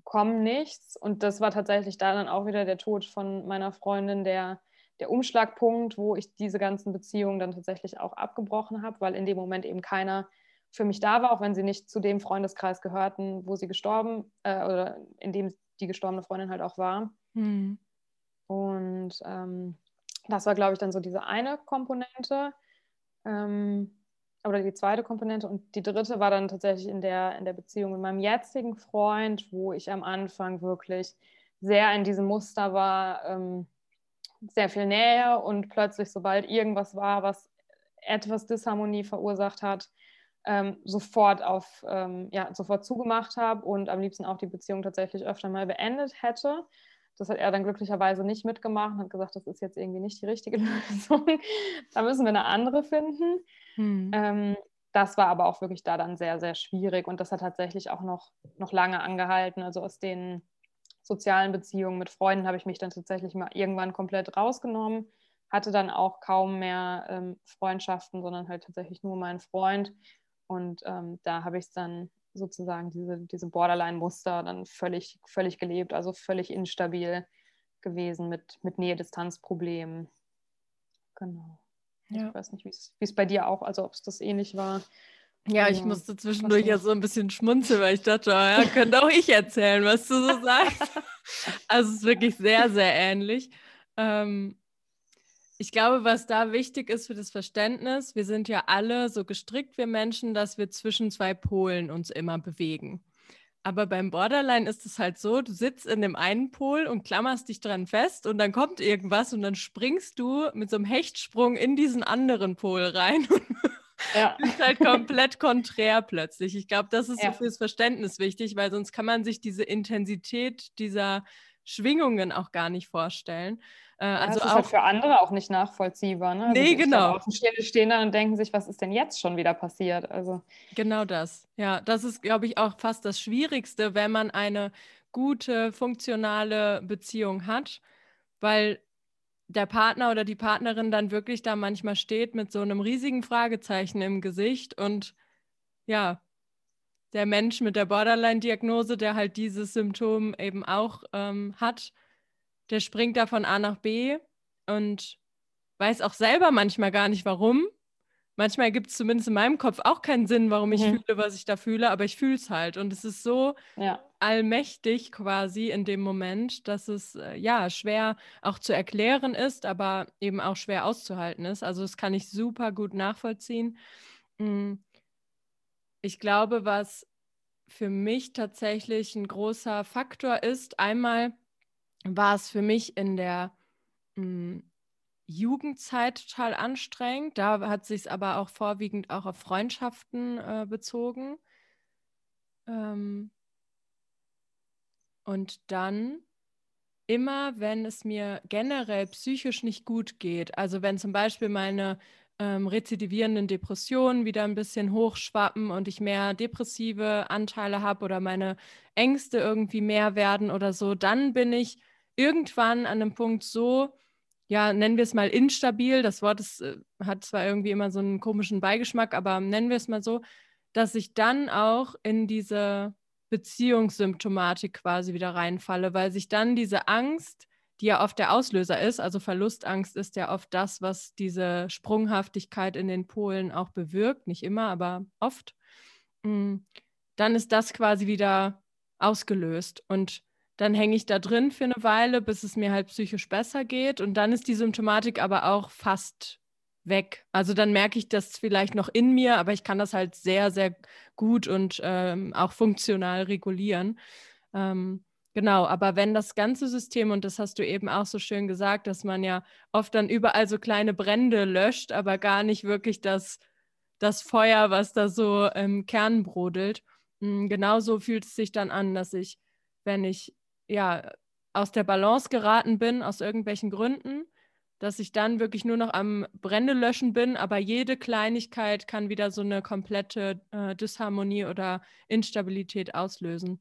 komme nichts. Und das war tatsächlich da dann auch wieder der Tod von meiner Freundin, der, der Umschlagpunkt, wo ich diese ganzen Beziehungen dann tatsächlich auch abgebrochen habe, weil in dem Moment eben keiner für mich da war, auch wenn sie nicht zu dem Freundeskreis gehörten, wo sie gestorben äh, oder in dem die gestorbene Freundin halt auch war. Hm. Und ähm, das war, glaube ich, dann so diese eine Komponente. Ähm, oder die zweite Komponente. Und die dritte war dann tatsächlich in der, in der Beziehung mit meinem jetzigen Freund, wo ich am Anfang wirklich sehr in diesem Muster war, ähm, sehr viel Nähe und plötzlich, sobald irgendwas war, was etwas Disharmonie verursacht hat, ähm, sofort auf, ähm, ja, sofort zugemacht habe und am liebsten auch die Beziehung tatsächlich öfter mal beendet hätte. Das hat er dann glücklicherweise nicht mitgemacht und hat gesagt, das ist jetzt irgendwie nicht die richtige Lösung. da müssen wir eine andere finden. Hm. Ähm, das war aber auch wirklich da dann sehr, sehr schwierig und das hat tatsächlich auch noch, noch lange angehalten. Also aus den sozialen Beziehungen mit Freunden habe ich mich dann tatsächlich mal irgendwann komplett rausgenommen, hatte dann auch kaum mehr ähm, Freundschaften, sondern halt tatsächlich nur meinen Freund. Und ähm, da habe ich es dann sozusagen diese, diese Borderline-Muster dann völlig, völlig gelebt, also völlig instabil gewesen mit, mit Nähe-Distanz-Problemen. Genau. Ja. Ich weiß nicht, wie es bei dir auch, also ob es das ähnlich war Ja, ich musste zwischendurch ja so ein bisschen schmunzeln, weil ich dachte, oh ja, könnte auch ich erzählen, was du so sagst. also es ist wirklich sehr, sehr ähnlich. Ähm, ich glaube, was da wichtig ist für das Verständnis, wir sind ja alle so gestrickt, wir Menschen, dass wir zwischen zwei Polen uns immer bewegen. Aber beim Borderline ist es halt so, du sitzt in dem einen Pol und klammerst dich dran fest und dann kommt irgendwas und dann springst du mit so einem Hechtsprung in diesen anderen Pol rein und ja. bist halt komplett konträr plötzlich. Ich glaube, das ist ja. so fürs Verständnis wichtig, weil sonst kann man sich diese Intensität dieser Schwingungen auch gar nicht vorstellen. Äh, ja, also das ist halt auch, halt für andere auch nicht nachvollziehbar. Ne? Also nee, genau. Stehen, stehen da und denken sich, was ist denn jetzt schon wieder passiert? Also genau das. Ja, das ist, glaube ich, auch fast das Schwierigste, wenn man eine gute, funktionale Beziehung hat, weil der Partner oder die Partnerin dann wirklich da manchmal steht mit so einem riesigen Fragezeichen im Gesicht und ja, der Mensch mit der Borderline-Diagnose, der halt dieses Symptom eben auch ähm, hat, der springt da von A nach B und weiß auch selber manchmal gar nicht warum. Manchmal gibt es zumindest in meinem Kopf auch keinen Sinn, warum ich mhm. fühle, was ich da fühle, aber ich fühle es halt. Und es ist so ja. allmächtig quasi in dem Moment, dass es äh, ja schwer auch zu erklären ist, aber eben auch schwer auszuhalten ist. Also das kann ich super gut nachvollziehen. Mhm. Ich glaube, was für mich tatsächlich ein großer Faktor ist, einmal war es für mich in der mh, hm, Jugendzeit total anstrengend. Da hat sich es aber auch vorwiegend auch auf Freundschaften äh, bezogen. Ähm, und dann immer, wenn es mir generell psychisch nicht gut geht, also wenn zum Beispiel meine ähm, rezidivierenden Depressionen wieder ein bisschen hochschwappen und ich mehr depressive Anteile habe oder meine Ängste irgendwie mehr werden oder so, dann bin ich irgendwann an einem Punkt so, ja, nennen wir es mal instabil. Das Wort ist, äh, hat zwar irgendwie immer so einen komischen Beigeschmack, aber nennen wir es mal so, dass ich dann auch in diese Beziehungssymptomatik quasi wieder reinfalle, weil sich dann diese Angst, die ja oft der Auslöser ist, also Verlustangst ist ja oft das, was diese Sprunghaftigkeit in den Polen auch bewirkt, nicht immer, aber oft, mm, dann ist das quasi wieder ausgelöst. Und dann hänge ich da drin für eine Weile, bis es mir halt psychisch besser geht. Und dann ist die Symptomatik aber auch fast weg. Also dann merke ich das vielleicht noch in mir, aber ich kann das halt sehr, sehr gut und ähm, auch funktional regulieren. Ähm, genau, aber wenn das ganze System, und das hast du eben auch so schön gesagt, dass man ja oft dann überall so kleine Brände löscht, aber gar nicht wirklich das, das Feuer, was da so im Kern brodelt. Hm, genauso fühlt es sich dann an, dass ich, wenn ich ja, aus der Balance geraten bin, aus irgendwelchen Gründen, dass ich dann wirklich nur noch am Brände löschen bin, aber jede Kleinigkeit kann wieder so eine komplette äh, Disharmonie oder Instabilität auslösen.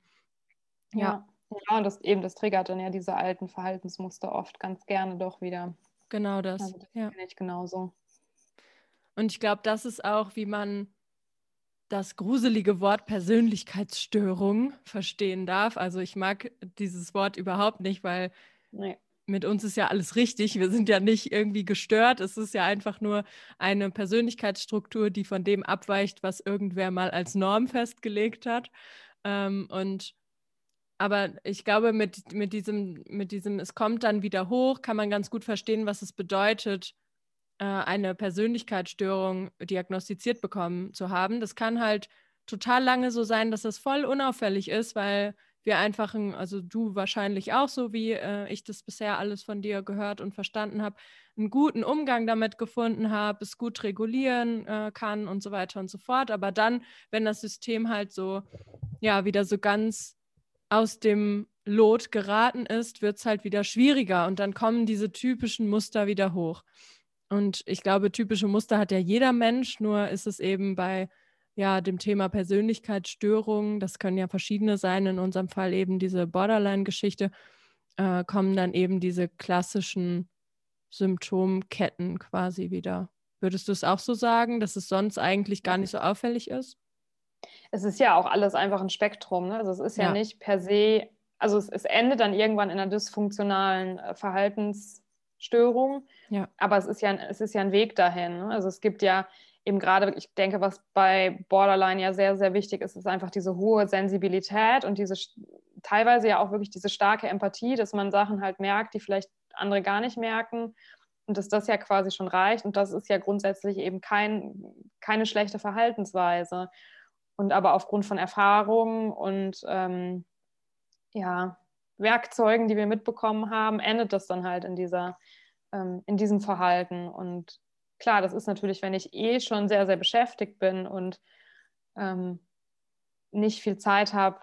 Ja. ja. Ja, und das eben, das triggert dann ja diese alten Verhaltensmuster oft ganz gerne doch wieder. Genau das. Also das ja. ich genauso. Und ich glaube, das ist auch, wie man das gruselige Wort Persönlichkeitsstörung verstehen darf. Also ich mag dieses Wort überhaupt nicht, weil nee. mit uns ist ja alles richtig. Wir sind ja nicht irgendwie gestört. Es ist ja einfach nur eine Persönlichkeitsstruktur, die von dem abweicht, was irgendwer mal als Norm festgelegt hat. Ähm, und aber ich glaube, mit, mit, diesem, mit diesem, es kommt dann wieder hoch, kann man ganz gut verstehen, was es bedeutet, äh, eine Persönlichkeitsstörung diagnostiziert bekommen zu haben. Das kann halt total lange so sein, dass das voll unauffällig ist, weil wir einfach, ein, also du wahrscheinlich auch so, wie äh, ich das bisher alles von dir gehört und verstanden habe, einen guten Umgang damit gefunden habe, es gut regulieren äh, kann und so weiter und so fort. Aber dann, wenn das System halt so, ja, wieder so ganz aus dem Lot geraten ist, wird es halt wieder schwieriger und dann kommen diese typischen Muster wieder hoch. Und ich glaube, typische Muster hat ja jeder Mensch, nur ist es eben bei ja, dem Thema Persönlichkeitsstörungen, das können ja verschiedene sein, in unserem Fall eben diese Borderline-Geschichte, äh, kommen dann eben diese klassischen Symptomketten quasi wieder. Würdest du es auch so sagen, dass es sonst eigentlich gar nicht so auffällig ist? Es ist ja auch alles einfach ein Spektrum. Ne? Also es ist ja, ja, nicht per se, also es, es endet dann irgendwann in einer dysfunktionalen äh, Verhaltens- Störung. Ja. Aber es ist ja, es ist ja ein Weg dahin. Ne? Also es gibt ja eben gerade, ich denke, was bei Borderline ja sehr, sehr wichtig ist, ist einfach diese hohe Sensibilität und diese teilweise ja auch wirklich diese starke Empathie, dass man Sachen halt merkt, die vielleicht andere gar nicht merken und dass das ja quasi schon reicht. Und das ist ja grundsätzlich eben kein, keine schlechte Verhaltensweise. Und aber aufgrund von Erfahrungen und ähm, ja, Werkzeugen, die wir mitbekommen haben, endet das dann halt in, dieser, ähm, in diesem Verhalten. Und klar, das ist natürlich, wenn ich eh schon sehr, sehr beschäftigt bin und ähm, nicht viel Zeit habe,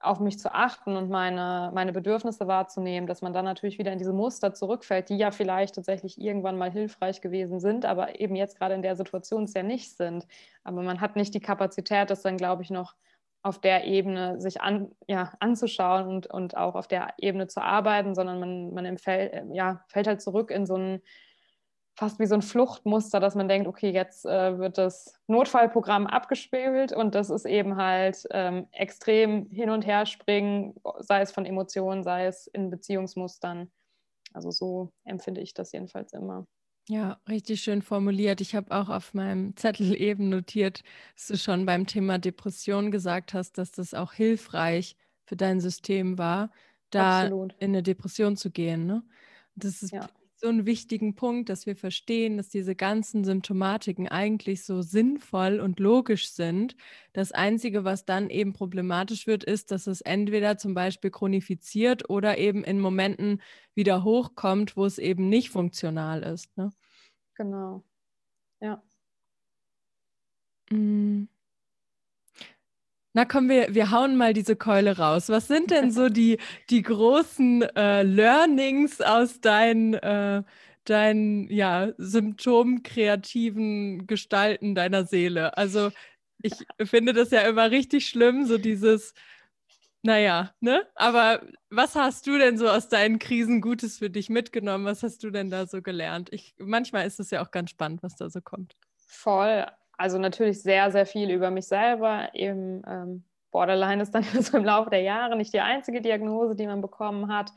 auf mich zu achten und meine, meine Bedürfnisse wahrzunehmen, dass man dann natürlich wieder in diese Muster zurückfällt, die ja vielleicht tatsächlich irgendwann mal hilfreich gewesen sind, aber eben jetzt gerade in der Situation es ja nicht sind. Aber man hat nicht die Kapazität, das dann, glaube ich, noch auf der Ebene sich an, ja, anzuschauen und, und auch auf der Ebene zu arbeiten, sondern man, man empfällt, ja, fällt halt zurück in so ein fast wie so ein Fluchtmuster, dass man denkt, okay, jetzt äh, wird das Notfallprogramm abgespielt und das ist eben halt ähm, extrem hin und her springen, sei es von Emotionen, sei es in Beziehungsmustern. Also so empfinde ich das jedenfalls immer. Ja, richtig schön formuliert. Ich habe auch auf meinem Zettel eben notiert, dass du schon beim Thema Depression gesagt hast, dass das auch hilfreich für dein System war, da Absolut. in eine Depression zu gehen. Ne? Das ist ja so einen wichtigen Punkt, dass wir verstehen, dass diese ganzen Symptomatiken eigentlich so sinnvoll und logisch sind. Das Einzige, was dann eben problematisch wird, ist, dass es entweder zum Beispiel chronifiziert oder eben in Momenten wieder hochkommt, wo es eben nicht funktional ist. Ne? Genau. Ja. Mhm. Na komm, wir, wir hauen mal diese Keule raus. Was sind denn so die, die großen äh, Learnings aus deinen, äh, deinen ja, symptomkreativen Gestalten deiner Seele? Also ich finde das ja immer richtig schlimm, so dieses, naja, ne? Aber was hast du denn so aus deinen Krisen Gutes für dich mitgenommen? Was hast du denn da so gelernt? Ich, manchmal ist es ja auch ganz spannend, was da so kommt. Voll also natürlich sehr, sehr viel über mich selber. Eben ähm, Borderline ist dann so im Laufe der Jahre nicht die einzige Diagnose, die man bekommen hat.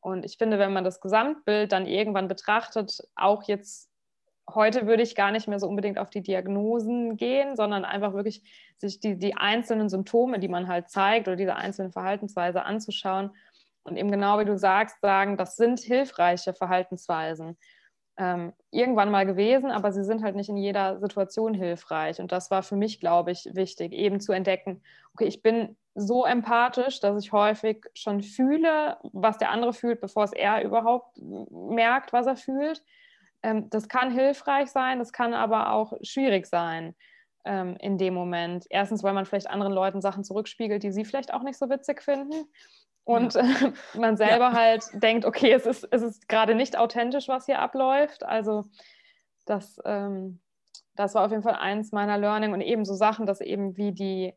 Und ich finde, wenn man das Gesamtbild dann irgendwann betrachtet, auch jetzt heute würde ich gar nicht mehr so unbedingt auf die Diagnosen gehen, sondern einfach wirklich sich die, die einzelnen Symptome, die man halt zeigt oder diese einzelnen Verhaltensweise anzuschauen und eben genau wie du sagst, sagen, das sind hilfreiche Verhaltensweisen ähm, irgendwann mal gewesen, aber sie sind halt nicht in jeder Situation hilfreich. Und das war für mich, glaube ich, wichtig, eben zu entdecken, okay, ich bin so empathisch, dass ich häufig schon fühle, was der andere fühlt, bevor es er überhaupt merkt, was er fühlt. Ähm, das kann hilfreich sein, das kann aber auch schwierig sein ähm, in dem Moment. Erstens, weil man vielleicht anderen Leuten Sachen zurückspiegelt, die sie vielleicht auch nicht so witzig finden und ja. man selber ja. halt denkt, okay, es ist, es ist gerade nicht authentisch, was hier abläuft. Also das, ähm, das war auf jeden Fall eins meiner Learning und eben so Sachen, dass eben wie die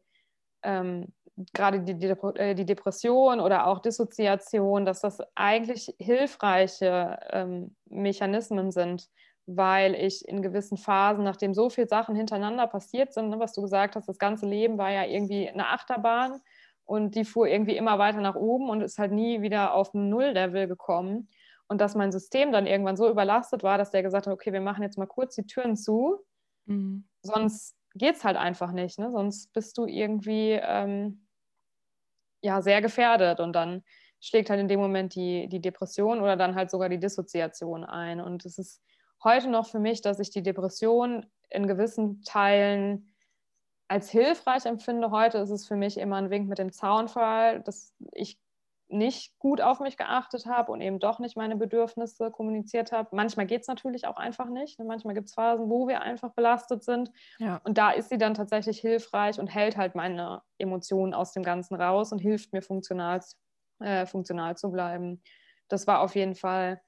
ähm, gerade die, die, äh, die, Depression oder auch Dissoziation, dass das eigentlich hilfreiche ähm, Mechanismen sind, weil ich in gewissen Phasen, nachdem so viele Sachen hintereinander passiert sind, ne, was du gesagt hast, das ganze Leben war ja irgendwie eine Achterbahn und die fuhr irgendwie immer weiter nach oben und ist halt nie wieder auf ein Null-Level gekommen. Und dass mein System dann irgendwann so überlastet war, dass der gesagt hat, okay, wir machen jetzt mal kurz die Türen zu, mhm. sonst geht es halt einfach nicht. Ne? Sonst bist du irgendwie ähm, ja, sehr gefährdet und dann schlägt halt in dem Moment die, die Depression oder dann halt sogar die Dissoziation ein. Und es ist heute noch für mich, dass ich die Depression in gewissen Teilen als hilfreich empfinde heute, ist es für mich immer ein Wink mit dem Zaunfall, dass ich nicht gut auf mich geachtet habe und eben doch nicht meine Bedürfnisse kommuniziert habe. Manchmal geht es natürlich auch einfach nicht. Manchmal gibt es Phasen, wo wir einfach belastet sind. Ja. Und da ist sie dann tatsächlich hilfreich und hält halt meine Emotionen aus dem Ganzen raus und hilft mir funktional, äh, funktional zu bleiben. Das war auf jeden Fall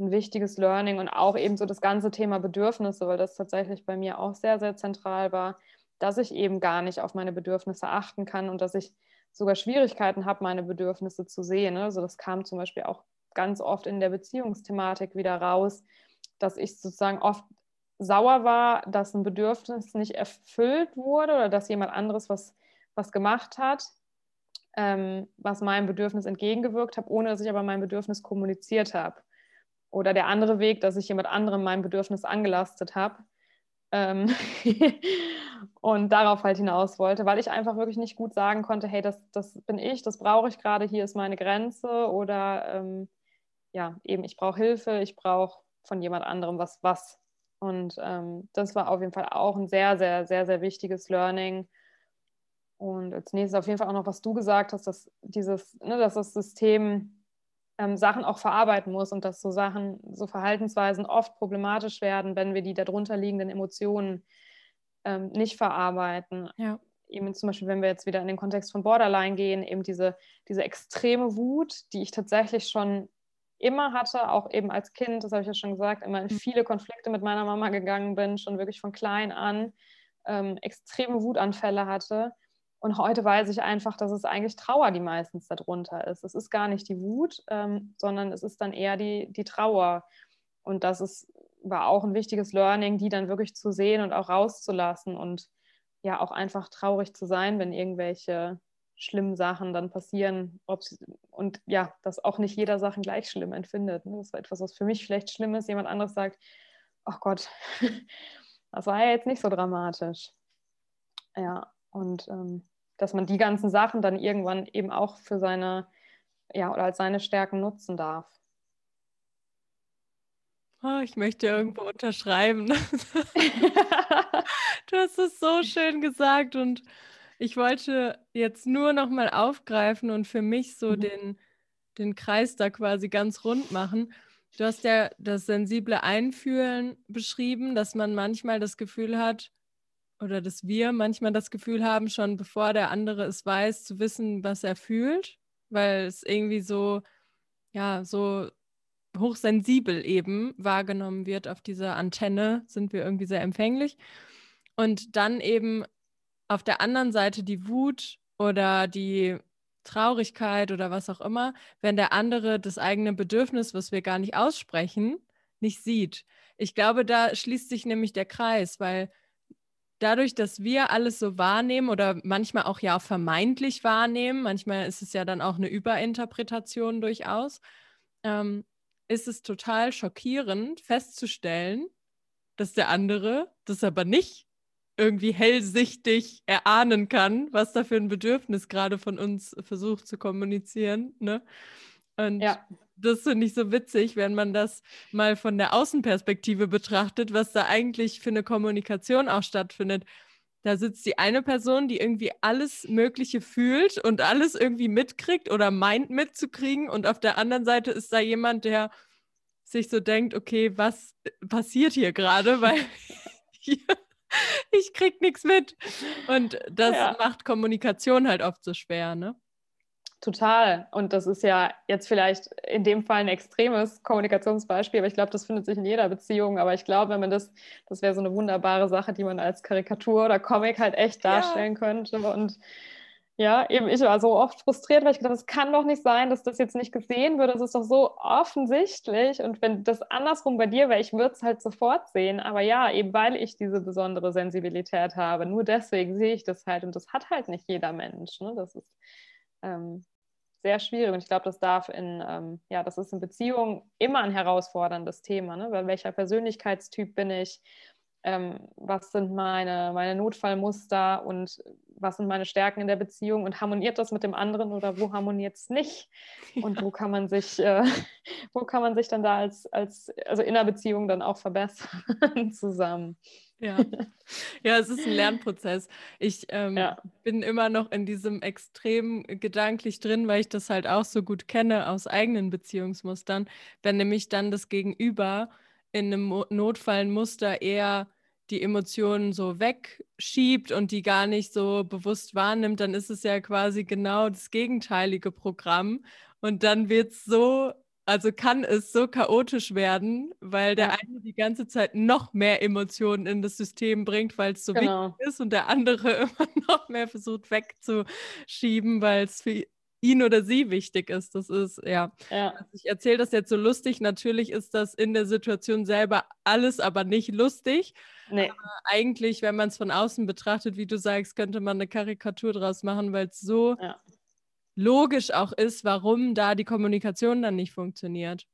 ein wichtiges Learning und auch eben so das ganze Thema Bedürfnisse, weil das tatsächlich bei mir auch sehr, sehr zentral war dass ich eben gar nicht auf meine Bedürfnisse achten kann und dass ich sogar Schwierigkeiten habe, meine Bedürfnisse zu sehen. Also das kam zum Beispiel auch ganz oft in der Beziehungsthematik wieder raus, dass ich sozusagen oft sauer war, dass ein Bedürfnis nicht erfüllt wurde oder dass jemand anderes was, was gemacht hat, ähm, was meinem Bedürfnis entgegengewirkt hat, ohne dass ich aber mein Bedürfnis kommuniziert habe. Oder der andere Weg, dass ich jemand anderem mein Bedürfnis angelastet habe Ähm und darauf halt hinaus wollte, weil ich einfach wirklich nicht gut sagen konnte, hey, das, das bin ich, das brauche ich gerade, hier ist meine Grenze oder ähm, ja, eben ich brauche Hilfe, ich brauche von jemand anderem was, was. Und ähm, das war auf jeden Fall auch ein sehr, sehr, sehr, sehr wichtiges Learning. Und als nächstes auf jeden Fall auch noch, was du gesagt hast, dass dieses, ne, dass das System ähm, Sachen auch verarbeiten muss und dass so Sachen, so Verhaltensweisen oft problematisch werden, wenn wir die darunter liegenden Emotionen ähm, nicht verarbeiten. Ja. Eben zum Beispiel, wenn wir jetzt wieder in den Kontext von Borderline gehen, eben diese, diese extreme Wut, die ich tatsächlich schon immer hatte, auch eben als Kind, das habe ich ja schon gesagt, immer in mhm. viele Konflikte mit meiner Mama gegangen bin, schon wirklich von klein an, ähm, extreme Wutanfälle hatte und heute weiß ich einfach, dass es eigentlich Trauer, die meistens darunter ist. Es ist gar nicht die Wut, ähm, sondern es ist dann eher die, die Trauer. Und das ist, war auch ein wichtiges Learning, die dann wirklich zu sehen und auch rauszulassen und ja auch einfach traurig zu sein, wenn irgendwelche schlimmen Sachen dann passieren. und ja, dass auch nicht jeder Sachen gleich schlimm empfindet. Ne? Das war etwas, was für mich vielleicht schlimm ist. Jemand anderes sagt, ach Gott, das war ja jetzt nicht so dramatisch. Ja, und ähm, dass man die ganzen Sachen dann irgendwann eben auch für seine, ja, oder als seine Stärken nutzen darf. Oh, ich möchte irgendwo unterschreiben. du hast es so schön gesagt und ich wollte jetzt nur noch mal aufgreifen und für mich so mhm. den, den Kreis da quasi ganz rund machen. Du hast ja das sensible Einfühlen beschrieben, dass man manchmal das Gefühl hat, oder dass wir manchmal das Gefühl haben, schon bevor der andere es weiß, zu wissen, was er fühlt, weil es irgendwie so, ja, so hochsensibel eben wahrgenommen wird auf dieser Antenne, sind wir irgendwie sehr empfänglich. Und dann eben auf der anderen Seite die Wut oder die Traurigkeit oder was auch immer, wenn der andere das eigene Bedürfnis, was wir gar nicht aussprechen, nicht sieht. Ich glaube, da schließt sich nämlich der Kreis, weil dadurch, dass wir alles so wahrnehmen oder manchmal auch ja vermeintlich wahrnehmen, manchmal ist es ja dann auch eine Überinterpretation durchaus, ähm, ist es total schockierend festzustellen, dass der andere das aber nicht irgendwie hellsichtig erahnen kann, was da für ein Bedürfnis gerade von uns versucht zu kommunizieren. Ne? Und ja das finde ich so witzig, wenn man das mal von der Außenperspektive betrachtet, was da eigentlich für eine Kommunikation auch stattfindet. Da sitzt die eine Person, die irgendwie alles Mögliche fühlt und alles irgendwie mitkriegt oder meint mitzukriegen. Und auf der anderen Seite ist da jemand, der sich so denkt, okay, was passiert hier gerade? Weil ich krieg nichts mit. Und das ja. macht Kommunikation halt oft so schwer, ne? Total. Und das ist ja jetzt vielleicht in dem Fall ein extremes Kommunikationsbeispiel, aber ich glaube, das findet sich in jeder Beziehung. Aber ich glaube, wenn man das, das wäre so eine wunderbare Sache, die man als Karikatur oder Comic halt echt darstellen ja. könnte. Und ja, eben ich war so oft frustriert, weil ich gedacht, es kann doch nicht sein, dass das jetzt nicht gesehen wird. Das ist doch so offensichtlich. Und wenn das andersrum bei dir wäre, ich würde es halt sofort sehen. Aber ja, eben weil ich diese besondere Sensibilität habe, nur deswegen sehe ich das halt. Und das hat halt nicht jeder Mensch. Ne? Das ist ähm, sehr schwierig. Und ich glaube, das darf in, ähm, ja, das ist in Beziehungen immer ein herausforderndes Thema. Ne? Weil welcher Persönlichkeitstyp bin ich? Ähm, was sind meine, meine Notfallmuster und was sind meine Stärken in der Beziehung und harmoniert das mit dem anderen oder wo harmoniert es nicht? Und wo kann man sich, äh, wo kann man sich dann da als, als also in der Beziehung dann auch verbessern zusammen? Ja. ja, es ist ein Lernprozess. Ich ähm, ja. bin immer noch in diesem extrem gedanklich drin, weil ich das halt auch so gut kenne aus eigenen Beziehungsmustern. Wenn nämlich dann das Gegenüber in einem Notfallmuster eher die Emotionen so wegschiebt und die gar nicht so bewusst wahrnimmt, dann ist es ja quasi genau das gegenteilige Programm. Und dann wird es so also kann es so chaotisch werden, weil der ja. eine die ganze Zeit noch mehr Emotionen in das System bringt, weil es so genau. wichtig ist und der andere immer noch mehr versucht wegzuschieben, weil es für ihn oder sie wichtig ist. Das ist, ja. ja. Also ich erzähle das jetzt so lustig. Natürlich ist das in der Situation selber alles aber nicht lustig. Nee. Aber eigentlich, wenn man es von außen betrachtet, wie du sagst, könnte man eine Karikatur draus machen, weil es so ja logisch auch ist, warum da die Kommunikation dann nicht funktioniert.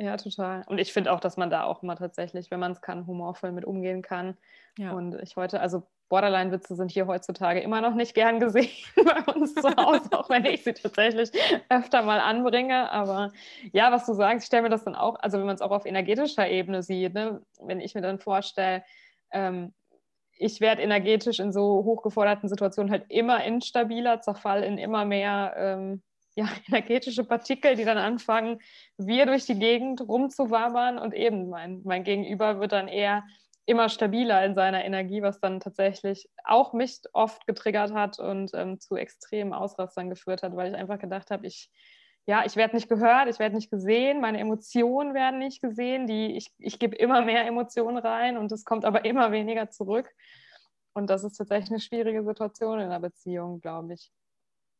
Ja, total. Und ich finde auch, dass man da auch immer tatsächlich, wenn man es kann, humorvoll mit umgehen kann. Ja. Und ich heute, also Borderline-Witze sind hier heutzutage immer noch nicht gern gesehen bei uns zu Hause, auch wenn ich sie tatsächlich öfter mal anbringe. Aber ja, was du sagst, ich stelle mir das dann auch, also wenn man es auch auf energetischer Ebene sieht, ne? wenn ich mir dann vorstelle, ähm, ich werde energetisch in so hochgeforderten Situationen halt immer instabiler, zerfall in immer mehr ähm, ja, energetische Partikel, die dann anfangen, wir durch die Gegend rumzuwabern. Und eben mein, mein Gegenüber wird dann eher immer stabiler in seiner Energie, was dann tatsächlich auch mich oft getriggert hat und ähm, zu extremen Ausrastern geführt hat, weil ich einfach gedacht habe, ich, ja, ich werde nicht gehört, ich werde nicht gesehen, meine Emotionen werden nicht gesehen, die, ich, ich gebe immer mehr Emotionen rein und es kommt aber immer weniger zurück. Und das ist tatsächlich eine schwierige Situation in einer Beziehung, glaube ich.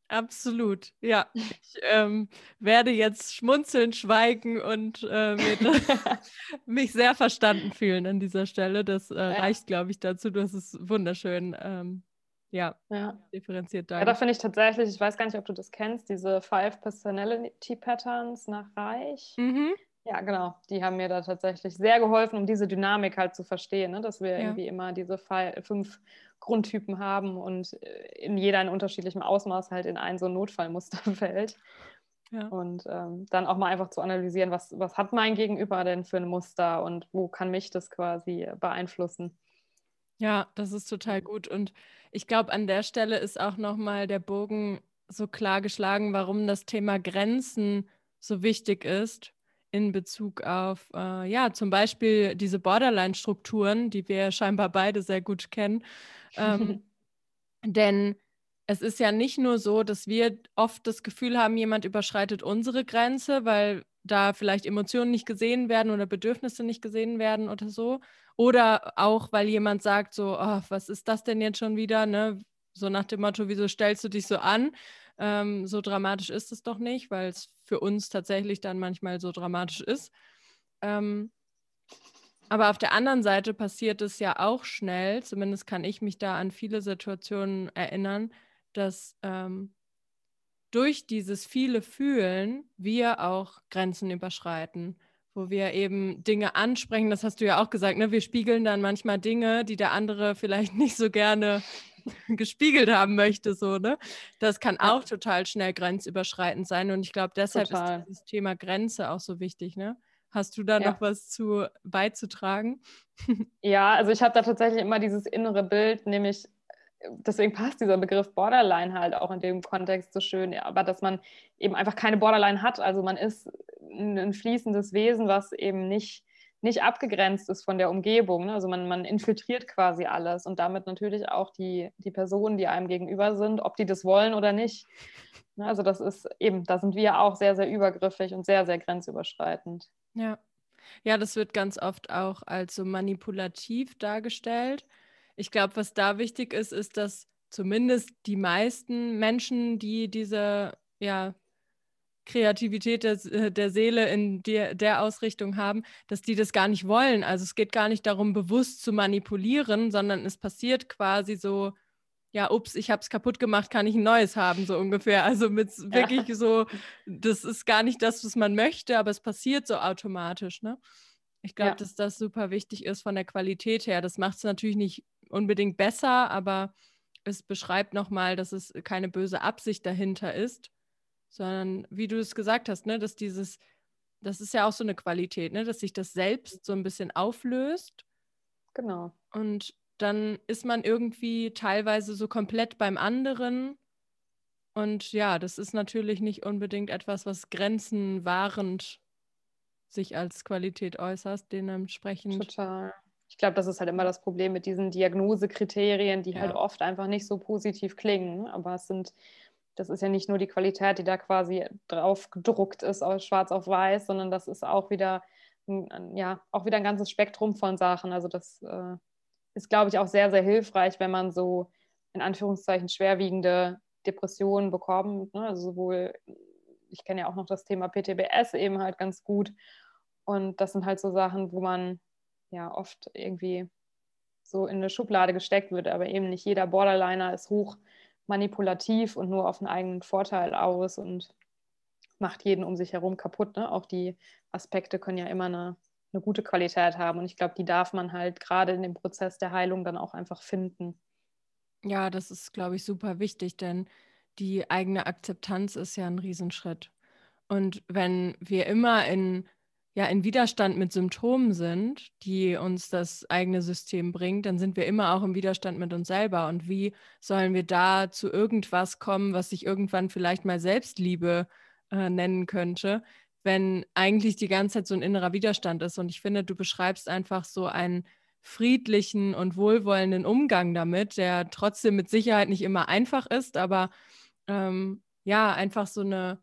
Absolut, ja. Ich ähm, werde jetzt schmunzeln, schweigen und äh, mich sehr verstanden fühlen an dieser Stelle. Das äh, reicht, glaube ich, dazu. Du hast es wunderschön ähm, ja, ja, differenziert da. Ja, da finde ich tatsächlich, ich weiß gar nicht, ob du das kennst, diese Five Personality Patterns nach Reich. Mhm. Ja, genau. Die haben mir da tatsächlich sehr geholfen, um diese Dynamik halt zu verstehen, ne? dass wir ja. irgendwie immer diese fünf Grundtypen haben und äh, in jeder in unterschiedlichem Ausmaß halt in ein so ein Notfallmuster fällt. Ja. Und ähm, dann auch mal einfach zu analysieren, was, was hat mein Gegenüber denn für ein Muster und wo kann mich das quasi beeinflussen. Ja, das ist total gut. Und ich glaube, an der Stelle ist auch nochmal der Bogen so klar geschlagen, warum das Thema Grenzen so wichtig ist in Bezug auf, äh, ja, zum Beispiel diese Borderline-Strukturen, die wir scheinbar beide sehr gut kennen. Ähm, denn es ist ja nicht nur so, dass wir oft das Gefühl haben, jemand überschreitet unsere Grenze, weil da vielleicht Emotionen nicht gesehen werden oder Bedürfnisse nicht gesehen werden oder so. Oder auch, weil jemand sagt so, oh, was ist das denn jetzt schon wieder? Ne? So nach dem Motto, wieso stellst du dich so an? Ähm, so dramatisch ist es doch nicht, weil es für uns tatsächlich dann manchmal so dramatisch ist. Ähm, aber auf der anderen Seite passiert es ja auch schnell, zumindest kann ich mich da an viele Situationen erinnern, dass ähm, durch dieses viele Fühlen wir auch Grenzen überschreiten, wo wir eben Dinge ansprechen. Das hast du ja auch gesagt, ne? wir spiegeln dann manchmal Dinge, die der andere vielleicht nicht so gerne gespiegelt haben möchte, so, ne? Das kann auch total schnell grenzüberschreitend sein. Und ich glaube, deshalb total. ist dieses Thema Grenze auch so wichtig, ne? Hast du da ja. noch was zu beizutragen? Ja, also ich habe da tatsächlich immer dieses innere Bild, nämlich deswegen passt dieser Begriff Borderline halt auch in dem Kontext so schön, aber dass man eben einfach keine Borderline hat. Also man ist ein fließendes Wesen, was eben nicht nicht abgegrenzt ist von der Umgebung. Ne? Also man, man infiltriert quasi alles und damit natürlich auch die, die Personen, die einem gegenüber sind, ob die das wollen oder nicht. Ne? Also das ist eben, da sind wir auch sehr, sehr übergriffig und sehr, sehr grenzüberschreitend. Ja. Ja, das wird ganz oft auch als so manipulativ dargestellt. Ich glaube, was da wichtig ist, ist, dass zumindest die meisten Menschen, die diese ja, Kreativität der, äh, der Seele in der, der Ausrichtung haben, dass die das gar nicht wollen. Also es geht gar nicht darum, bewusst zu manipulieren, sondern es passiert quasi so, ja, ups, ich habe es kaputt gemacht, kann ich ein neues haben, so ungefähr. Also mit ja. wirklich so, das ist gar nicht das, was man möchte, aber es passiert so automatisch, ne? Ich glaube, ja. dass das super wichtig ist von der Qualität her. Das macht es natürlich nicht unbedingt besser, aber es beschreibt nochmal, dass es keine böse Absicht dahinter ist sondern wie du es gesagt hast, ne, dass dieses, das ist ja auch so eine Qualität, ne, dass sich das selbst so ein bisschen auflöst. Genau. Und dann ist man irgendwie teilweise so komplett beim anderen. Und ja, das ist natürlich nicht unbedingt etwas, was grenzenwahrend sich als Qualität äußert, dementsprechend. Total. Ich glaube, das ist halt immer das Problem mit diesen Diagnosekriterien, die ja. halt oft einfach nicht so positiv klingen. Aber es sind das ist ja nicht nur die Qualität, die da quasi drauf gedruckt ist, schwarz auf weiß, sondern das ist auch wieder, ja, auch wieder ein ganzes Spektrum von Sachen. Also das äh, ist, glaube ich, auch sehr, sehr hilfreich, wenn man so in Anführungszeichen schwerwiegende Depressionen bekommt. Ne? Also sowohl, ich kenne ja auch noch das Thema PTBS eben halt ganz gut. Und das sind halt so Sachen, wo man ja oft irgendwie so in eine Schublade gesteckt wird, aber eben nicht jeder Borderliner ist hoch manipulativ und nur auf einen eigenen Vorteil aus. Und macht jeden um sich herum kaputt. Ne? Auch die Aspekte können ja immer eine, eine gute Qualität haben. Und ich glaube, die darf man halt gerade in dem Prozess der Heilung dann auch einfach finden. Ja, das ist, glaube ich, super wichtig, denn die eigene Akzeptanz ist ja ein Riesenschritt. Und wenn wir immer in, ja, in Widerstand mit Symptomen sind, die uns das eigene System bringt, dann sind wir immer auch im Widerstand mit uns selber. Und wie sollen wir da zu irgendwas kommen, was sich irgendwann vielleicht mal Selbstliebe äh, nennen könnte, wenn eigentlich die ganze Zeit so ein innerer Widerstand ist? Und ich finde, du beschreibst einfach so einen friedlichen und wohlwollenden Umgang damit, der trotzdem mit Sicherheit nicht immer einfach ist, aber ähm, ja, einfach so eine,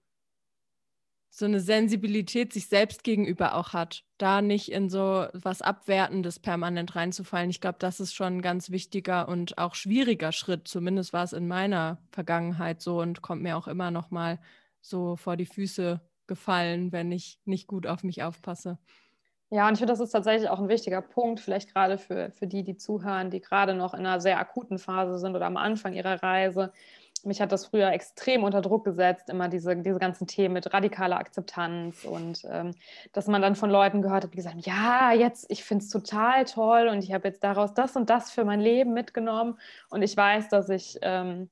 so eine Sensibilität sich selbst gegenüber auch hat, da nicht in so was Abwertendes permanent reinzufallen. Ich glaube, das ist schon ein ganz wichtiger und auch schwieriger Schritt. Zumindest war es in meiner Vergangenheit so und kommt mir auch immer noch mal so vor die Füße gefallen, wenn ich nicht gut auf mich aufpasse. Ja, und ich finde, das ist tatsächlich auch ein wichtiger Punkt, vielleicht gerade für, für die, die zuhören, die gerade noch in einer sehr akuten Phase sind oder am Anfang ihrer Reise. Mich hat das früher extrem unter Druck gesetzt, immer diese, diese ganzen Themen mit radikaler Akzeptanz und ähm, dass man dann von Leuten gehört hat, die gesagt haben, ja, jetzt, ich finde es total toll und ich habe jetzt daraus das und das für mein Leben mitgenommen. Und ich weiß, dass ich ähm,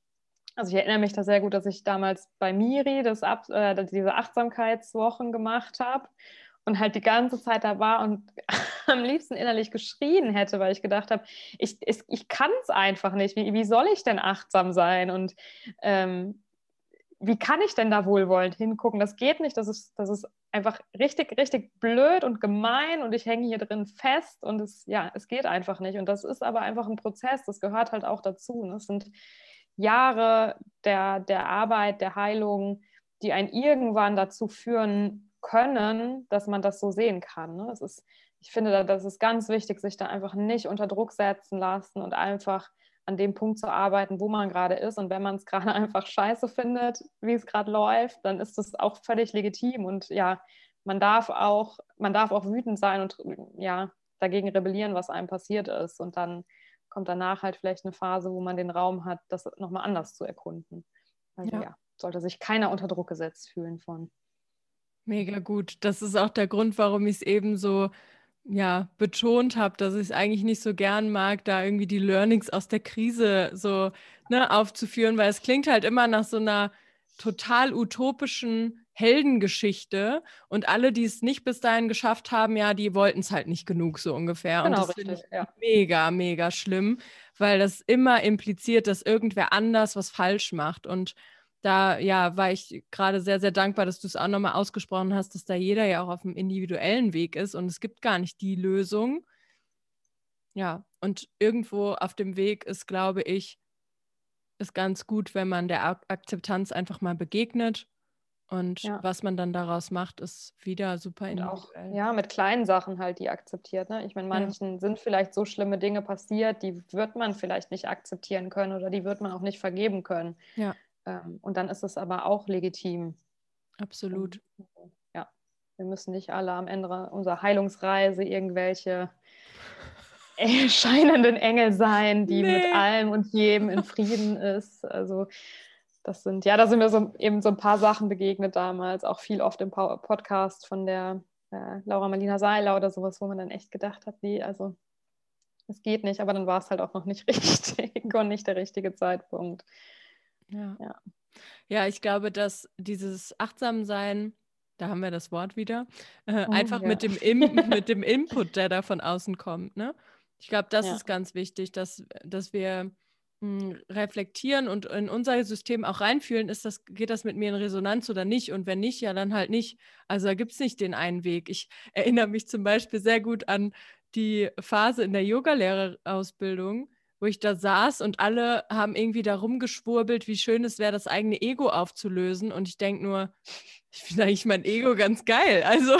also ich erinnere mich da sehr gut, dass ich damals bei Miri das Ab, äh, diese Achtsamkeitswochen gemacht habe und halt die ganze Zeit da war und am liebsten innerlich geschrien hätte, weil ich gedacht habe, ich, ich, kann es einfach nicht. Wie, wie soll ich denn achtsam sein? Und ähm, wie kann ich denn da wohlwollend hingucken? Das geht nicht. Das ist, das ist einfach richtig, richtig blöd und gemein und ich hänge hier drin fest und es, ja, es geht einfach nicht. Und das ist aber einfach ein Prozess, das gehört halt auch dazu. Das sind Jahre der, der Arbeit, der Heilung, die einen irgendwann dazu führen, können, dass man das so sehen kann. Ne? Das ist, ich finde, das ist ganz wichtig, sich da einfach nicht unter Druck setzen lassen und einfach an dem Punkt zu arbeiten, wo man gerade ist. Und wenn man es gerade einfach scheiße findet, wie es gerade läuft, dann ist das auch völlig legitim. Und ja, man darf auch, man darf auch wütend sein und ja, dagegen rebellieren, was einem passiert ist. Und dann kommt danach halt vielleicht eine Phase, wo man den Raum hat, das nochmal anders zu erkunden. Also ja. ja, sollte sich keiner unter Druck gesetzt fühlen von. Mega gut. Das ist auch der Grund, warum ich es eben so ja, betont habe, dass ich es eigentlich nicht so gern mag, da irgendwie die Learnings aus der Krise so ne, aufzuführen, weil es klingt halt immer nach so einer total utopischen Heldengeschichte und alle, die es nicht bis dahin geschafft haben, ja, die wollten es halt nicht genug, so ungefähr. Genau, und das finde ich ja. mega, mega schlimm, weil das immer impliziert, dass irgendwer anders was falsch macht und da ja, war ich gerade sehr, sehr dankbar, dass du es auch nochmal ausgesprochen hast, dass da jeder ja auch auf einem individuellen Weg ist und es gibt gar nicht die Lösung. Ja, und irgendwo auf dem Weg ist, glaube ich, ist ganz gut, wenn man der Akzeptanz einfach mal begegnet. Und ja. was man dann daraus macht, ist wieder super individuell. Auch, ja, mit kleinen Sachen halt, die akzeptiert. Ne? Ich meine, manchen ja. sind vielleicht so schlimme Dinge passiert, die wird man vielleicht nicht akzeptieren können oder die wird man auch nicht vergeben können. Ja. Ähm, und dann ist es aber auch legitim. Absolut. Und, ja, wir müssen nicht alle am Ende unserer Heilungsreise irgendwelche scheinenden Engel sein, die nee. mit allem und jedem in Frieden ist. Also das sind, ja, da sind mir so, eben so ein paar Sachen begegnet damals, auch viel oft im Podcast von der äh, Laura Marlina Seiler oder sowas, wo man dann echt gedacht hat, nee, also es geht nicht, aber dann war es halt auch noch nicht richtig und nicht der richtige Zeitpunkt. Ja. ja. Ja, ich glaube, dass dieses Achtsamsein, da haben wir das Wort wieder, äh, oh, einfach ja. mit, dem Im mit dem Input, der da von außen kommt. Ne? Ich glaube, das ja. ist ganz wichtig, dass, dass wir mh, hm, reflektieren und in unser System auch reinfühlen, ist das, geht das mit mir in Resonanz oder nicht? Und wenn nicht, ja, dann halt nicht. Also da gibt es nicht den einen Weg. Ich erinnere mich zum Beispiel sehr gut an die Phase in der Yogalehrerausbildung, wo ich da saß und alle haben irgendwie da rumgeschwurbelt, wie schön es wäre, das eigene Ego aufzulösen. Und ich denke nur, ich finde eigentlich mein Ego ganz geil. Also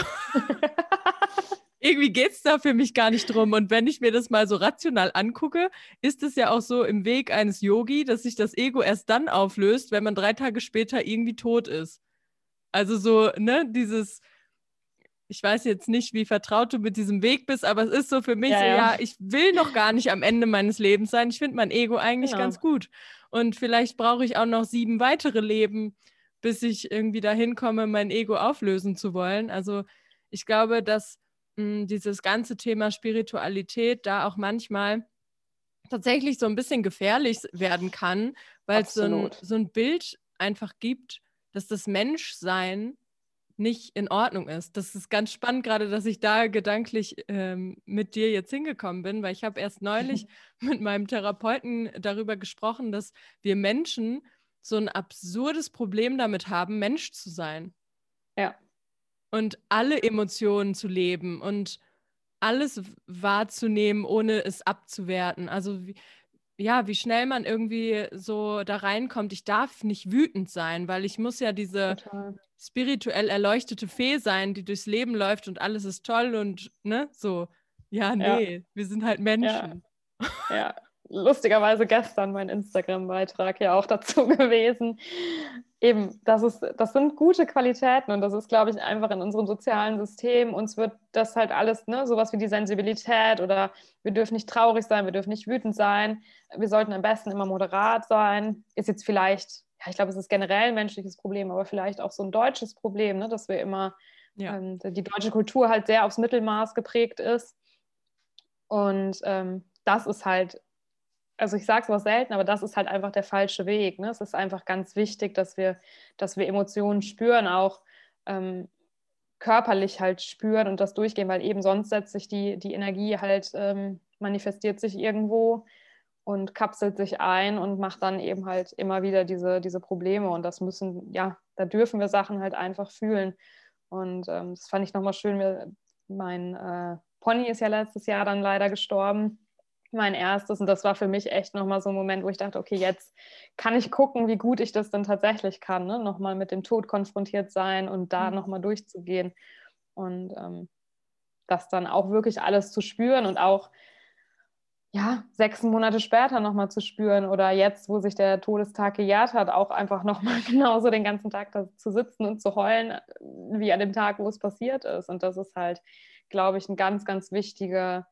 irgendwie geht es da für mich gar nicht drum. Und wenn ich mir das mal so rational angucke, ist es ja auch so im Weg eines Yogi, dass sich das Ego erst dann auflöst, wenn man drei Tage später irgendwie tot ist. Also so, ne, dieses ich weiß jetzt nicht, wie vertraut du mit diesem Weg bist, aber es ist so für mich, ja, so, ja. ich will noch gar nicht am Ende meines Lebens sein. Ich finde mein Ego eigentlich genau. ganz gut. Und vielleicht brauche ich auch noch sieben weitere Leben, bis ich irgendwie dahin komme, mein Ego auflösen zu wollen. Also ich glaube, dass mh, hm, dieses ganze Thema Spiritualität da auch manchmal tatsächlich so ein bisschen gefährlich werden kann, weil es so ein, so ein Bild einfach gibt, dass das Menschsein nicht in Ordnung ist. Das ist ganz spannend gerade, dass ich da gedanklich ähm, mit dir jetzt hingekommen bin, weil ich habe erst neulich mit meinem Therapeuten darüber gesprochen, dass wir Menschen so ein absurdes Problem damit haben, Mensch zu sein. Ja. Und alle Emotionen zu leben und alles wahrzunehmen, ohne es abzuwerten. Also wie, ja, wie schnell man irgendwie so da reinkommt, ich darf nicht wütend sein, weil ich muss ja diese Total. spirituell erleuchtete Fee sein, die durchs Leben läuft und alles ist toll und ne, so. Ja, nee, ja. wir sind halt Menschen. Ja. ja lustigerweise gestern mein Instagram-Beitrag ja auch dazu gewesen. Eben, das, ist, das sind gute Qualitäten und das ist, glaube ich, einfach in unserem sozialen System. Uns wird das halt alles, ne, sowas wie die Sensibilität oder wir dürfen nicht traurig sein, wir dürfen nicht wütend sein, wir sollten am besten immer moderat sein. Ist jetzt vielleicht, ja, ich glaube, es ist generell ein menschliches Problem, aber vielleicht auch so ein deutsches Problem, ne, dass wir immer, ja. ähm, die deutsche Kultur halt sehr aufs Mittelmaß geprägt ist. Und ähm, das ist halt also ich sage sowas selten, aber das ist halt einfach der falsche Weg. Ne? Es ist einfach ganz wichtig, dass wir, dass wir Emotionen spüren, auch ähm, körperlich halt spüren und das durchgehen, weil eben sonst setzt sich die, die Energie halt, ähm, manifestiert sich irgendwo und kapselt sich ein und macht dann eben halt immer wieder diese, diese Probleme. Und das müssen, ja, da dürfen wir Sachen halt einfach fühlen. Und ähm, das fand ich nochmal schön. Mein äh, Pony ist ja letztes Jahr dann leider gestorben mein erstes. Und das war für mich echt nochmal so ein Moment, wo ich dachte, okay, jetzt kann ich gucken, wie gut ich das dann tatsächlich kann. Ne? Nochmal mit dem Tod konfrontiert sein und da mhm. nochmal durchzugehen. Und ähm, das dann auch wirklich alles zu spüren und auch ja, sechs Monate später nochmal zu spüren oder jetzt, wo sich der Todestag gejährt hat, auch einfach nochmal genauso den ganzen Tag da zu sitzen und zu heulen, wie an dem Tag, wo es passiert ist. Und das ist halt, glaube ich, ein ganz, ganz wichtiger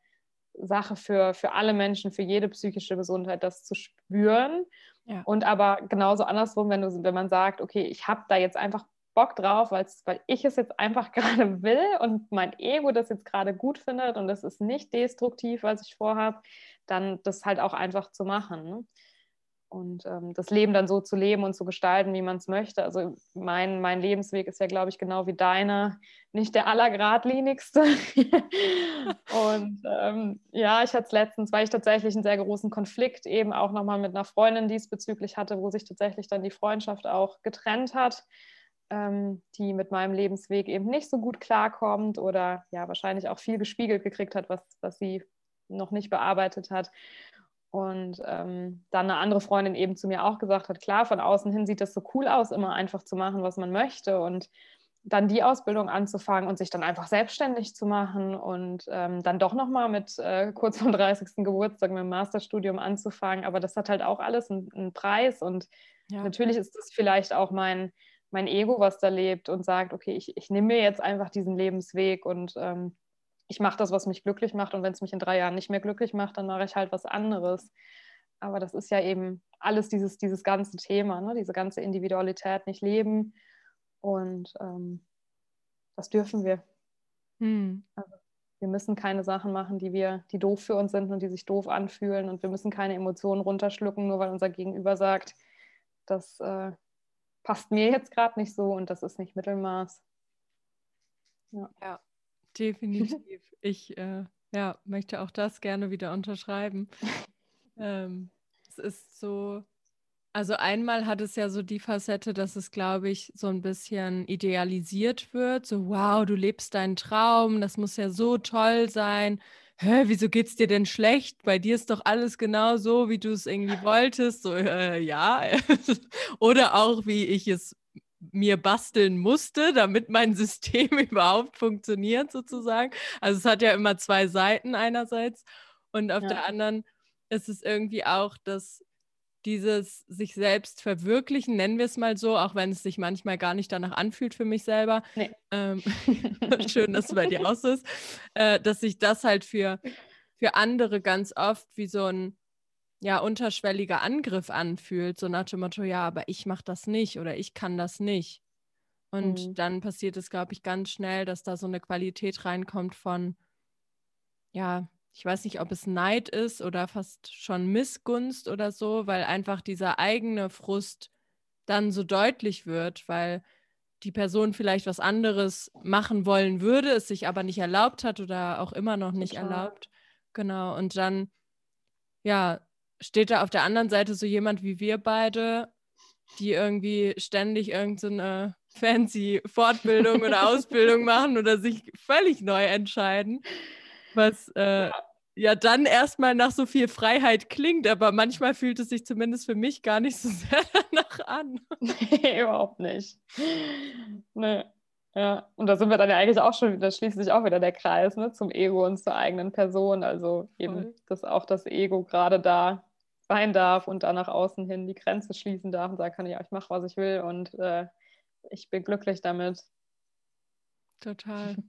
Sache für, für alle Menschen, für jede psychische Gesundheit, das zu spüren. Ja. Und aber genauso andersrum, wenn, du, wenn man sagt, okay, ich habe da jetzt einfach Bock drauf, weil ich es jetzt einfach gerade will und mein Ego das jetzt gerade gut findet und das ist nicht destruktiv, was ich vorhabe, dann das halt auch einfach zu machen. Ne? Und ähm, das Leben dann so zu leben und zu gestalten, wie man es möchte. Also mein, mein Lebensweg ist ja, glaube ich, genau wie deiner, nicht der allergradlinigste. und ähm, ja, ich hatte es letztens, weil ich tatsächlich einen sehr großen Konflikt eben auch nochmal mit einer Freundin diesbezüglich hatte, wo sich tatsächlich dann die Freundschaft auch getrennt hat, ähm, die mit meinem Lebensweg eben nicht so gut klarkommt oder ja, wahrscheinlich auch viel gespiegelt gekriegt hat, was, was sie noch nicht bearbeitet hat. Und ähm, dann eine andere Freundin eben zu mir auch gesagt hat, klar, von außen hin sieht das so cool aus, immer einfach zu machen, was man möchte. Und dann die Ausbildung anzufangen und sich dann einfach selbstständig zu machen und ähm, dann doch nochmal mit äh, kurz vor 30. Geburtstag mit dem Masterstudium anzufangen. Aber das hat halt auch alles einen, einen Preis und ja. natürlich ist das vielleicht auch mein, mein Ego, was da lebt und sagt, okay, ich, ich nehme mir jetzt einfach diesen Lebensweg und ähm, ich mache das, was mich glücklich macht und wenn es mich in drei Jahren nicht mehr glücklich macht, dann mache ich halt was anderes. Aber das ist ja eben alles dieses, dieses ganze Thema, ne? diese ganze Individualität nicht leben und ähm, das dürfen wir. Hm. Also, wir müssen keine Sachen machen, die wir, die doof für uns sind und die sich doof anfühlen und wir müssen keine Emotionen runterschlucken, nur weil unser Gegenüber sagt, das äh, passt mir jetzt gerade nicht so und das ist nicht Mittelmaß. Ja. ja. Definitiv. Ich äh, ja, möchte auch das gerne wieder unterschreiben. ähm, es ist so, also einmal hat es ja so die Facette, dass es, glaube ich, so ein bisschen idealisiert wird. So, wow, du lebst deinen Traum, das muss ja so toll sein. Hä, wieso geht's dir denn schlecht? Bei dir ist doch alles genau so, wie du es irgendwie wolltest. So, äh, ja. Oder auch, wie ich es mir basteln musste, damit mein System überhaupt funktioniert, sozusagen. Also es hat ja immer zwei Seiten einerseits und auf ja. der anderen ist es irgendwie auch das dieses sich selbst verwirklichen, nennen wir es mal so, auch wenn es sich manchmal gar nicht danach anfühlt für mich selber. Nee. Ähm, schön, dass es bei dir auch so ist, äh, dass sich das halt für, für andere ganz oft wie so ein ja unterschwelliger Angriff anfühlt, so nach dem Motto, ja, aber ich mache das nicht oder ich kann das nicht. Und mhm. dann passiert es, glaube ich, ganz schnell, dass da so eine Qualität reinkommt von, ja, ich weiß nicht, ob es Neid ist oder fast schon Missgunst oder so, weil einfach dieser eigene Frust dann so deutlich wird, weil die Person vielleicht was anderes machen wollen würde, es sich aber nicht erlaubt hat oder auch immer noch nicht Total. erlaubt. Genau. Und dann, ja, steht da auf der anderen Seite so jemand wie wir beide, die irgendwie ständig irgendeine so fancy Fortbildung oder Ausbildung machen oder sich völlig neu entscheiden, was äh, ja. ja. dann erstmal nach so viel Freiheit klingt, aber manchmal fühlt es sich zumindest für mich gar nicht so sehr danach an. Nee, überhaupt nicht. Nee. Ja, und da sind wir dann ja eigentlich auch schon, da schließt sich auch wieder der Kreis ne, zum Ego und zur eigenen Person. Also eben, dass auch das Ego gerade da sein darf und da nach außen hin die Grenze schließen darf und sagen kann, ja, ich mache, was ich will und äh, ich bin glücklich damit. Total.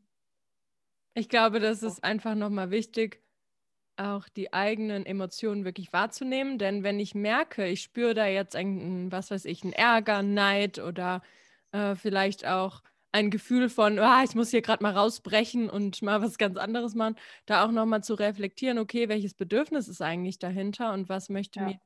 Ich glaube, das ist einfach nochmal wichtig, auch die eigenen Emotionen wirklich wahrzunehmen. Denn wenn ich merke, ich spüre da jetzt einen, was weiß ich, einen Ärger, Neid oder äh, vielleicht auch ein Gefühl von, ah, ich muss hier gerade mal rausbrechen und mal was ganz anderes machen, da auch nochmal zu reflektieren, okay, welches Bedürfnis ist eigentlich dahinter und was möchte ja. mir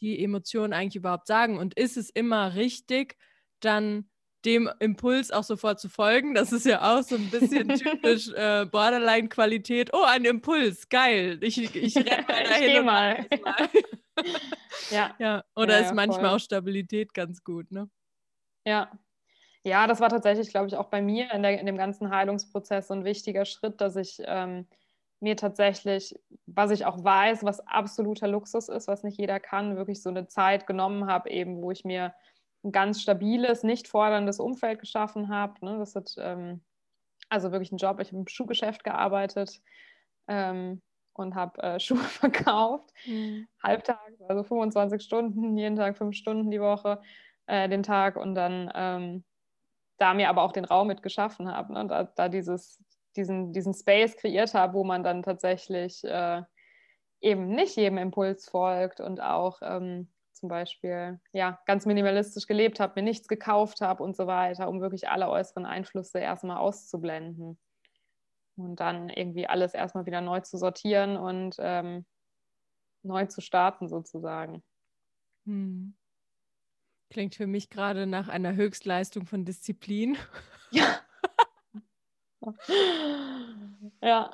die Emotion eigentlich überhaupt sagen? Und ist es immer richtig, dann dem Impuls auch sofort zu folgen? Das ist ja auch so ein bisschen typisch äh, Borderline-Qualität. Oh, ein Impuls, geil. Ich, ich renne mal dahin. ich mal. mal. ja. ja. Oder ja, ist manchmal voll. auch Stabilität ganz gut, ne? Ja, ja, das war tatsächlich, glaube ich, auch bei mir in, der, in dem ganzen Heilungsprozess so ein wichtiger Schritt, dass ich ähm, mir tatsächlich, was ich auch weiß, was absoluter Luxus ist, was nicht jeder kann, wirklich so eine Zeit genommen habe, eben, wo ich mir ein ganz stabiles, nicht forderndes Umfeld geschaffen habe. Ne? Das hat ähm, also wirklich ein Job. Ich habe im Schuhgeschäft gearbeitet ähm, und habe äh, Schuhe verkauft, mhm. halbtags, also 25 Stunden, jeden Tag fünf Stunden die Woche, äh, den Tag und dann ähm, da mir aber auch den Raum mit geschaffen habe, ne? da, da dieses, diesen, diesen Space kreiert habe, wo man dann tatsächlich äh, eben nicht jedem Impuls folgt und auch ähm, zum Beispiel ja, ganz minimalistisch gelebt habe, mir nichts gekauft habe und so weiter, um wirklich alle äußeren Einflüsse erstmal auszublenden. Und dann irgendwie alles erstmal wieder neu zu sortieren und ähm, neu zu starten sozusagen. Hm. Klingt für mich gerade nach einer Höchstleistung von Disziplin. Ja. ja.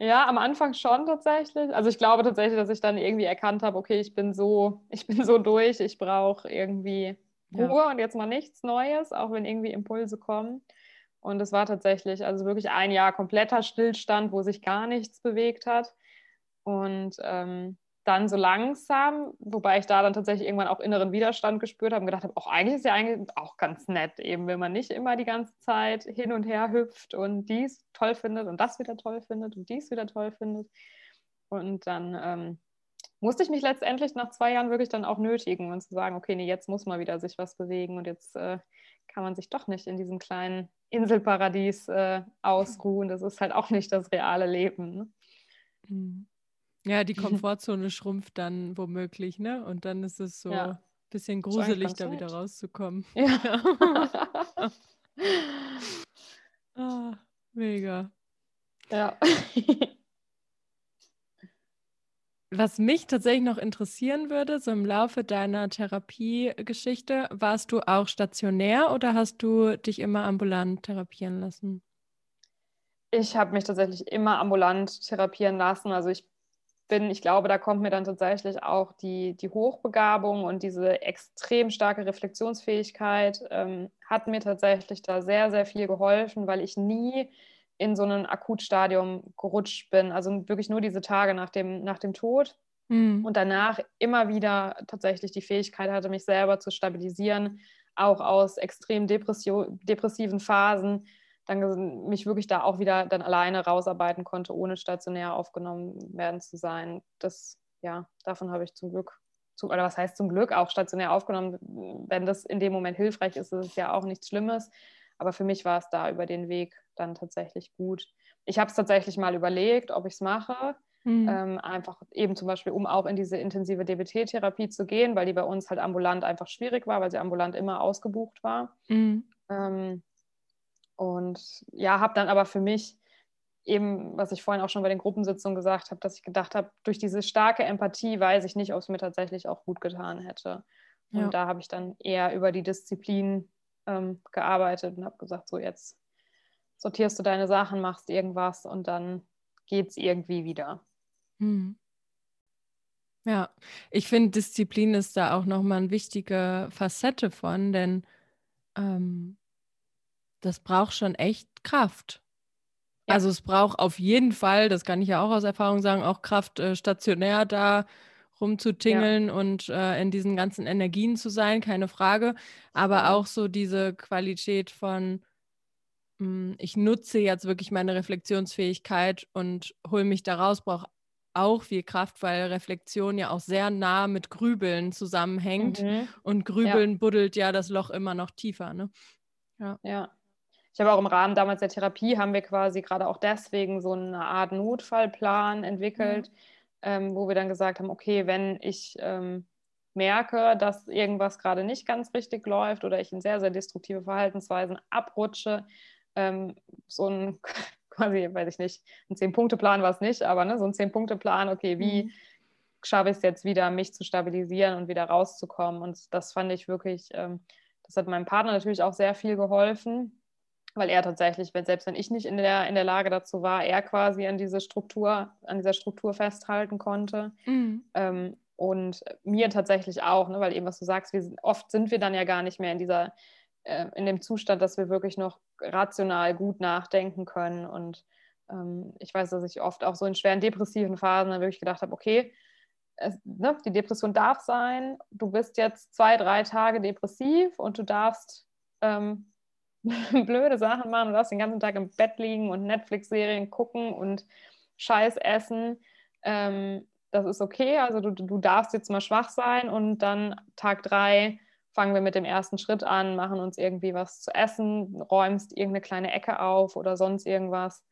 Ja, am Anfang schon tatsächlich. Also ich glaube tatsächlich, dass ich dann irgendwie erkannt habe, okay, ich bin so, ich bin so durch, ich brauche irgendwie Ruhe ja. und jetzt mal nichts Neues, auch wenn irgendwie Impulse kommen. Und es war tatsächlich also wirklich ein Jahr kompletter Stillstand, wo sich gar nichts bewegt hat. Und ähm, dann so langsam, wobei ich da dann tatsächlich irgendwann auch inneren Widerstand gespürt habe und gedacht habe, auch eigentlich ist ja eigentlich auch ganz nett, eben wenn man nicht immer die ganze Zeit hin und her hüpft und dies toll findet und das wieder toll findet und dies wieder toll findet. Und dann ähm, musste ich mich letztendlich nach zwei Jahren wirklich dann auch nötigen und zu sagen, okay, nee, jetzt muss mal wieder sich was bewegen und jetzt äh, kann man sich doch nicht in diesem kleinen Inselparadies äh, ausruhen. Das ist halt auch nicht das reale Leben. Ne? Mhm. Ja, die Komfortzone schrumpft dann womöglich, ne? Und dann ist es so ein bisschen gruselig, da wieder rauszukommen. Ja. ah, mega. Ja. Was mich tatsächlich noch interessieren würde, so im Laufe deiner Therapiegeschichte, warst du auch stationär oder hast du dich immer ambulant therapieren lassen? Ich habe mich tatsächlich immer ambulant therapieren lassen. Also ich bin, ich glaube, da kommt mir dann tatsächlich auch die, die Hochbegabung und diese extrem starke Reflexionsfähigkeit, ähm, hat mir tatsächlich da sehr, sehr viel geholfen, weil ich nie in so ein Akutstadium gerutscht bin. Also wirklich nur diese Tage nach dem, nach dem Tod. Mhm. Und danach immer wieder tatsächlich die Fähigkeit hatte, mich selber zu stabilisieren, auch aus extrem depressiven Phasen dann mich wirklich da auch wieder dann alleine rausarbeiten konnte, ohne stationär aufgenommen werden zu sein. Das, ja, davon habe ich zum Glück, zu, oder was heißt zum Glück, auch stationär aufgenommen. Wenn das in dem Moment hilfreich ist, ist es ja auch nichts Schlimmes. Aber für mich war es da über den Weg dann tatsächlich gut. Ich habe es tatsächlich mal überlegt, ob ich es mache, Mhm. Ähm, einfach eben zum Beispiel, um auch in diese intensive DBT-Therapie zu gehen, weil die bei uns halt ambulant einfach schwierig war, weil sie ambulant immer ausgebucht war. Mhm. Ähm, und ja, habe dann aber für mich eben, was ich vorhin auch schon bei den Gruppensitzungen gesagt habe, dass ich gedacht habe, durch diese starke Empathie weiß ich nicht, ob es mir tatsächlich auch gut getan hätte. Und ja. da habe ich dann eher über die Disziplin ähm, gearbeitet und habe gesagt, so jetzt sortierst du deine Sachen, machst irgendwas und dann geht es irgendwie wieder. Hm. Ja, ich finde, Disziplin ist da auch nochmal eine wichtige Facette von, denn ähm, das braucht schon echt Kraft. Ja. Also es braucht auf jeden Fall, das kann ich ja auch aus Erfahrung sagen, auch Kraft äh, stationär da rumzutingeln ja. und äh, in diesen ganzen Energien zu sein, keine Frage. Aber auch so diese Qualität von, mh, hm, ich nutze jetzt wirklich meine Reflexionsfähigkeit und hole mich da raus, braucht auch viel Kraft, weil Reflexion ja auch sehr nah mit Grübeln zusammenhängt. Mhm. Und Grübeln ja. buddelt ja das Loch immer noch tiefer. Ne? Ja. ja. Ich habe auch im Rahmen damals der Therapie haben wir quasi gerade auch deswegen so eine Art Notfallplan entwickelt, mhm. ähm, wo wir dann gesagt haben, okay, wenn ich ähm, merke, dass irgendwas gerade nicht ganz richtig läuft oder ich in sehr, sehr destruktive Verhaltensweisen abrutsche, ähm, so ein quasi, weiß ich nicht, ein Zehn-Punkte-Plan war es nicht, aber ne, so ein Zehn-Punkte-Plan, okay, wie mhm. schaffe ich es jetzt wieder, mich zu stabilisieren und wieder rauszukommen? Und das fand ich wirklich, ähm, das hat meinem Partner natürlich auch sehr viel geholfen, weil er tatsächlich, wenn, selbst wenn ich nicht in der, in der Lage dazu war, er quasi an diese Struktur, an dieser Struktur festhalten konnte. Mhm. Ähm, und mir tatsächlich auch, ne, weil eben, was du sagst, wir, oft sind wir dann ja gar nicht mehr in dieser, äh, in dem Zustand, dass wir wirklich noch rational gut nachdenken können. Und ähm, ich weiß, dass ich oft auch so in schweren depressiven Phasen dann wirklich gedacht habe, okay, es, ne, die Depression darf sein, du bist jetzt zwei, drei Tage depressiv und du darfst ähm, blöde Sachen machen. Du darfst den ganzen Tag im Bett liegen und Netflix-Serien gucken und Scheiß essen. Ähm, das ist okay. Also du, du darfst jetzt mal schwach sein und dann Tag drei fangen wir mit dem ersten Schritt an, machen uns irgendwie was zu essen, räumst irgendeine kleine Ecke auf oder sonst irgendwas.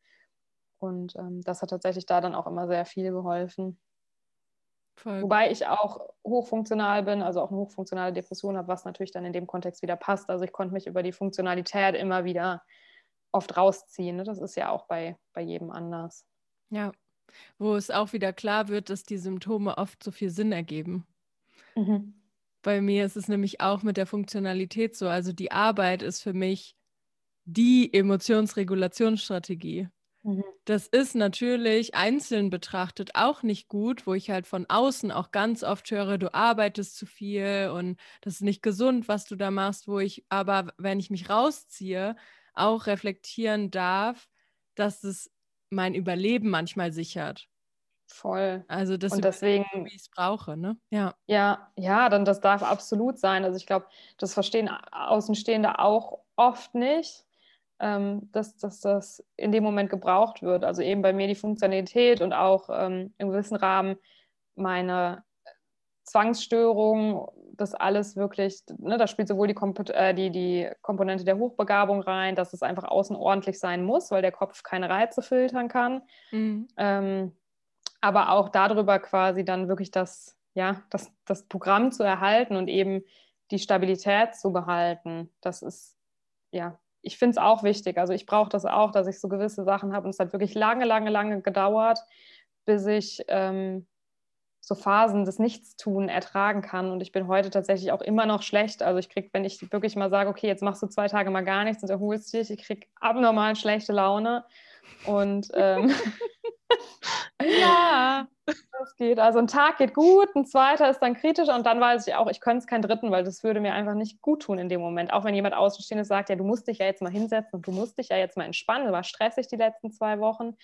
Und ähm, das hat tatsächlich da dann auch immer sehr viel geholfen. Voll. Wobei ich auch hochfunktional bin, also auch eine hochfunktionale Depression habe, was natürlich dann in dem Kontext wieder passt. Also ich konnte mich über die Funktionalität immer wieder oft rausziehen. Ne? Das ist ja auch bei, bei jedem anders. Ja, wo es auch wieder klar wird, dass die Symptome oft so viel Sinn ergeben. Mhm. Bei mir ist es nämlich auch mit der Funktionalität so. Also die Arbeit ist für mich die Emotionsregulationsstrategie. Mhm. Das ist natürlich einzeln betrachtet auch nicht gut, wo ich halt von außen auch ganz oft höre, du arbeitest zu viel und das ist nicht gesund, was du da machst, wo ich aber, wenn ich mich rausziehe, auch reflektieren darf, dass es mein Überleben manchmal sichert. Voll. Also das und deswegen, wie ich es brauche, ne? Ja. Ja, ja, dann das darf absolut sein. Also ich glaube, das verstehen Außenstehende auch oft nicht ähm, dass, dass das in dem Moment gebraucht wird. Also eben bei mir die Funktionalität und auch ähm, im gewissen Rahmen meine Zwangsstörung, das alles wirklich, ne, da spielt sowohl die, Komp äh, die, die Komponente der Hochbegabung rein, dass es einfach außen ordentlich sein muss, weil der Kopf keine Reize filtern kann. Mhm. Ähm, aber auch darüber quasi dann wirklich das, ja, das, das Programm zu erhalten und eben die Stabilität zu behalten. Das ist, ja, ich finde es auch wichtig. Also ich brauche das auch, dass ich so gewisse Sachen habe. Und es hat wirklich lange, lange, lange gedauert, bis ich ähm, so Phasen des Nichtstun ertragen kann. Und ich bin heute tatsächlich auch immer noch schlecht. Also ich kriege, wenn ich wirklich mal sage, okay, jetzt machst du zwei Tage mal gar nichts und erholst dich, ich kriege abnormal schlechte Laune. Und ähm, ja, das geht. Also ein Tag geht gut, ein zweiter ist dann kritisch und dann weiß ich auch, ich könnte es keinen dritten, weil das würde mir einfach nicht gut tun in dem Moment. Auch wenn jemand Außenstehendes sagt, ja, du musst dich ja jetzt mal hinsetzen und du musst dich ja jetzt mal entspannen, war stressig die letzten zwei Wochen.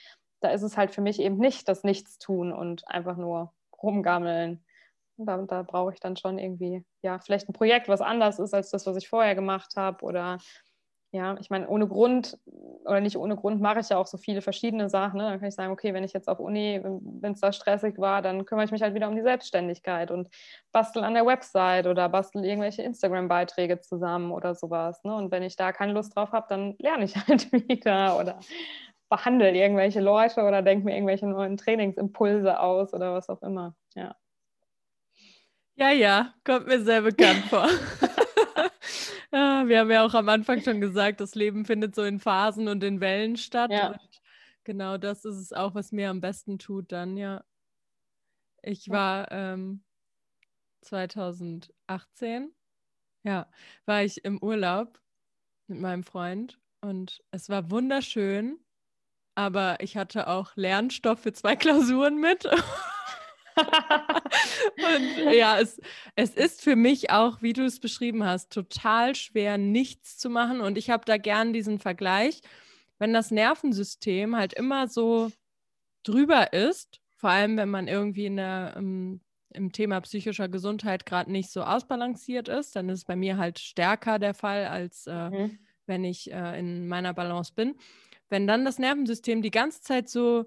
Da ist es halt für mich eben nicht das Nichtstun und einfach nur rumgammeln. Da, da brauche ich dann schon irgendwie, ja, vielleicht ein Projekt, was anders ist als das, was ich vorher gemacht habe oder ja, ich meine, ohne Grund oder nicht ohne Grund mache ich ja auch so viele verschiedene Sachen. Ne? Dann kann ich sagen, okay, wenn ich jetzt auf Uni, wenn es da stressig war, dann kümmere ich mich halt wieder um die Selbstständigkeit und bastel an der Website oder bastel irgendwelche Instagram-Beiträge zusammen oder sowas. Ne? Und wenn ich da keine Lust drauf habe, dann lerne ich halt wieder oder behandle irgendwelche Leute oder denke mir irgendwelche neuen Trainingsimpulse aus oder was auch immer. Ja. Ja, ja, kommt mir sehr bekannt vor. ja, wir haben ja auch am Anfang schon gesagt, das Leben findet so in Phasen und in Wellen statt. Ja. genau das ist es auch, was mir am besten tut dann, ja. Ich war ähm, 2018, ja, war ich im Urlaub mit meinem Freund und es war wunderschön, aber ich hatte auch Lernstoff für zwei Klausuren mit. Und ja, es, es ist für mich auch, wie du es beschrieben hast, total schwer, nichts zu machen. Und ich habe da gern diesen Vergleich, wenn das Nervensystem halt immer so drüber ist, vor allem wenn man irgendwie in der, im, im Thema psychischer Gesundheit gerade nicht so ausbalanciert ist, dann ist es bei mir halt stärker der Fall, als äh, mhm. wenn ich äh, in meiner Balance bin. Wenn dann das Nervensystem die ganze Zeit so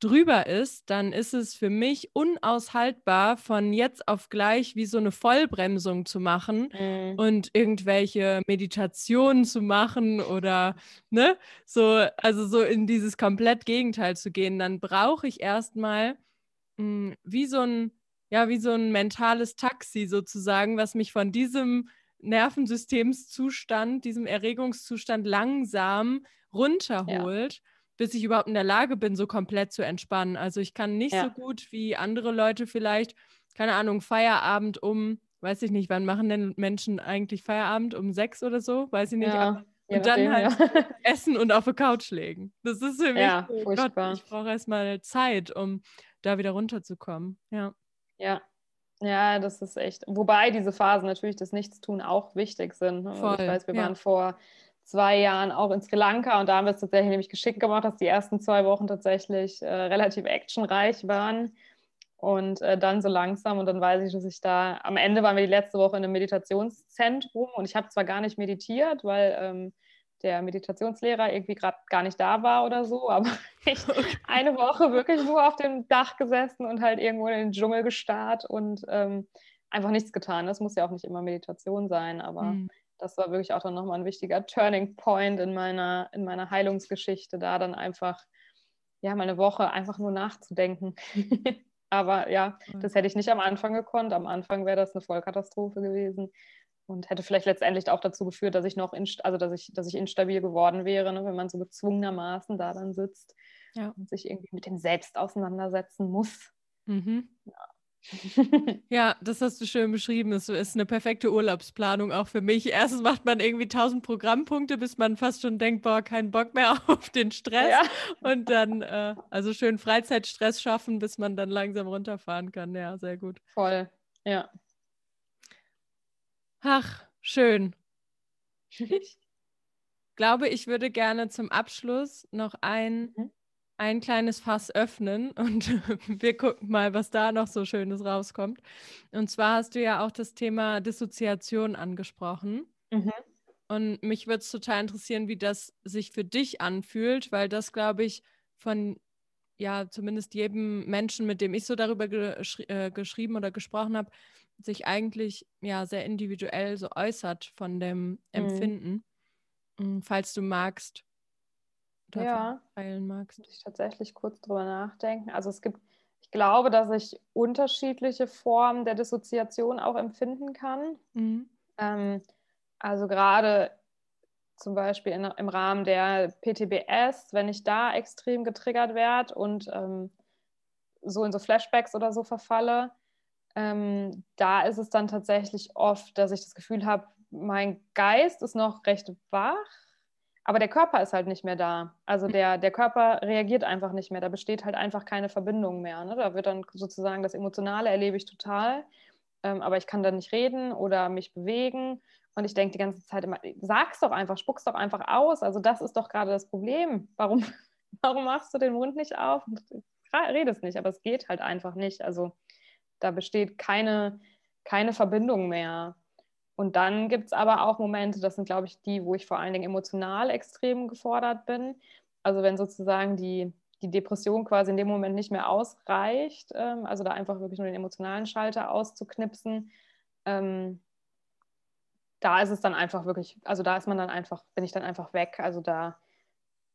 drüber ist, dann ist es für mich unaushaltbar, von jetzt auf gleich wie so eine Vollbremsung zu machen mhm. und irgendwelche Meditationen zu machen oder ne, so, also so in dieses komplett Gegenteil zu gehen. Dann brauche ich erstmal hm, wie so ein, ja, wie so ein mentales Taxi sozusagen, was mich von diesem Nervensystemszustand, diesem Erregungszustand langsam runterholt. Ja bis ich überhaupt in der Lage bin, so komplett zu entspannen. Also ich kann nicht ja. so gut wie andere Leute vielleicht, keine Ahnung, Feierabend um, weiß ich nicht, wann machen denn Menschen eigentlich Feierabend? Um sechs oder so? Weiß ich nicht. Ja, und dann halt ja. essen und auf der Couch legen. Das ist für mich, ja, oh Gott, ich brauche erstmal Zeit, um da wieder runterzukommen. Ja. Ja, ja, das ist echt. Wobei diese Phasen natürlich des Nichtstun auch wichtig sind. Ne? Voll, ich weiß, wir ja. waren vor zwei Jahren auch in Sri Lanka und da haben wir es tatsächlich nämlich geschickt gemacht, dass die ersten zwei Wochen tatsächlich äh, relativ actionreich waren und äh, dann so langsam und dann weiß ich, dass ich da, am Ende waren wir die letzte Woche in einem Meditationszentrum und ich habe zwar gar nicht meditiert, weil ähm, der Meditationslehrer irgendwie gerade gar nicht da war oder so, aber ich eine Woche wirklich nur auf dem Dach gesessen und halt irgendwo in den Dschungel gestarrt und ähm, einfach nichts getan. Das muss ja auch nicht immer Meditation sein, aber mhm das war wirklich auch dann nochmal ein wichtiger Turning Point in meiner, in meiner Heilungsgeschichte, da dann einfach, ja, mal eine Woche einfach nur nachzudenken. Aber ja, das hätte ich nicht am Anfang gekonnt. Am Anfang wäre das eine Vollkatastrophe gewesen und hätte vielleicht letztendlich auch dazu geführt, dass ich noch, also dass ich, dass ich instabil geworden wäre, ne, wenn man so gezwungenermaßen da dann sitzt ja. und sich irgendwie mit dem Selbst auseinandersetzen muss. Mhm. Ja. ja, das hast du schön beschrieben. Es ist eine perfekte Urlaubsplanung auch für mich. Erstens macht man irgendwie tausend Programmpunkte, bis man fast schon denkt, boah, keinen Bock mehr auf den Stress. Ja. Und dann, äh, also schön Freizeitstress schaffen, bis man dann langsam runterfahren kann. Ja, sehr gut. Voll, ja. Ach, schön. Ich glaube, ich würde gerne zum Abschluss noch ein mhm ein kleines Fass öffnen und wir gucken mal, was da noch so Schönes rauskommt. Und zwar hast du ja auch das Thema Dissoziation angesprochen. Mhm. Und mich würde es total interessieren, wie das sich für dich anfühlt, weil das, glaube ich, von ja, zumindest jedem Menschen, mit dem ich so darüber geschri äh, geschrieben oder gesprochen habe, sich eigentlich ja sehr individuell so äußert von dem mhm. Empfinden. Mhm. Falls du magst, ja, teilen magst. Muss ich tatsächlich kurz drüber nachdenken. Also es gibt, ich glaube, dass ich unterschiedliche Formen der Dissoziation auch empfinden kann. Mhm. Ähm, also gerade zum Beispiel in, im Rahmen der PTBS, wenn ich da extrem getriggert werde und ähm, so in so Flashbacks oder so verfalle, ähm, da ist es dann tatsächlich oft, dass ich das Gefühl habe, mein Geist ist noch recht wach aber der Körper ist halt nicht mehr da. Also hm. der, der Körper reagiert einfach nicht mehr. Da besteht halt einfach keine Verbindung mehr. Ne? Da wird dann sozusagen das Emotionale erlebe ich total. Ähm, aber ich kann dann nicht reden oder mich bewegen. Und ich denke die ganze Zeit immer, sag's doch einfach, spuck's doch einfach aus. Also das ist doch gerade das Problem. Warum, warum machst du den Mund nicht auf? Redest nicht, aber es geht halt einfach nicht. Also da besteht keine, keine Verbindung mehr. Und dann gibt es aber auch Momente, das sind, glaube ich, die, wo ich vor allen Dingen emotional extrem gefordert bin. Also wenn sozusagen die, die Depression quasi in dem Moment nicht mehr ausreicht, ähm, also da einfach wirklich nur den emotionalen Schalter auszuknipsen, ähm, da ist es dann einfach wirklich, also da ist man dann einfach, bin ich dann einfach weg. Also da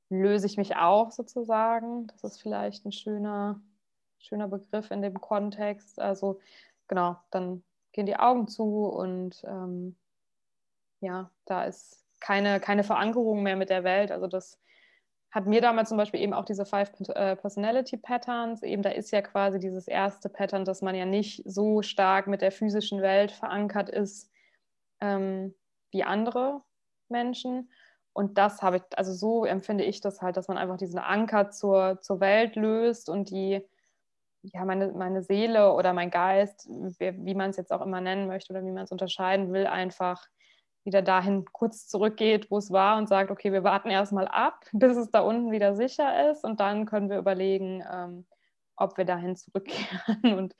löse ich mich auch sozusagen. Das ist vielleicht ein schöner, schöner Begriff in dem Kontext. Also genau, dann gehen die Augen zu und ähm, ja, da ist keine, keine Verankerung mehr mit der Welt. Also das hat mir damals zum Beispiel eben auch diese Five äh, Personality Patterns, eben da ist ja quasi dieses erste Pattern, dass man ja nicht so stark mit der physischen Welt verankert ist ähm, wie andere Menschen. Und das habe ich, also so empfinde ich das halt, dass man einfach diesen Anker zur, zur Welt löst und die, ja, meine, meine Seele oder mein Geist, wie, wie man es jetzt auch immer nennen möchte oder wie man es unterscheiden will, einfach wieder dahin kurz zurückgeht, wo es war und sagt, okay, wir warten erstmal ab, bis es da unten wieder sicher ist und dann können wir überlegen, ähm, ob wir dahin zurückkehren und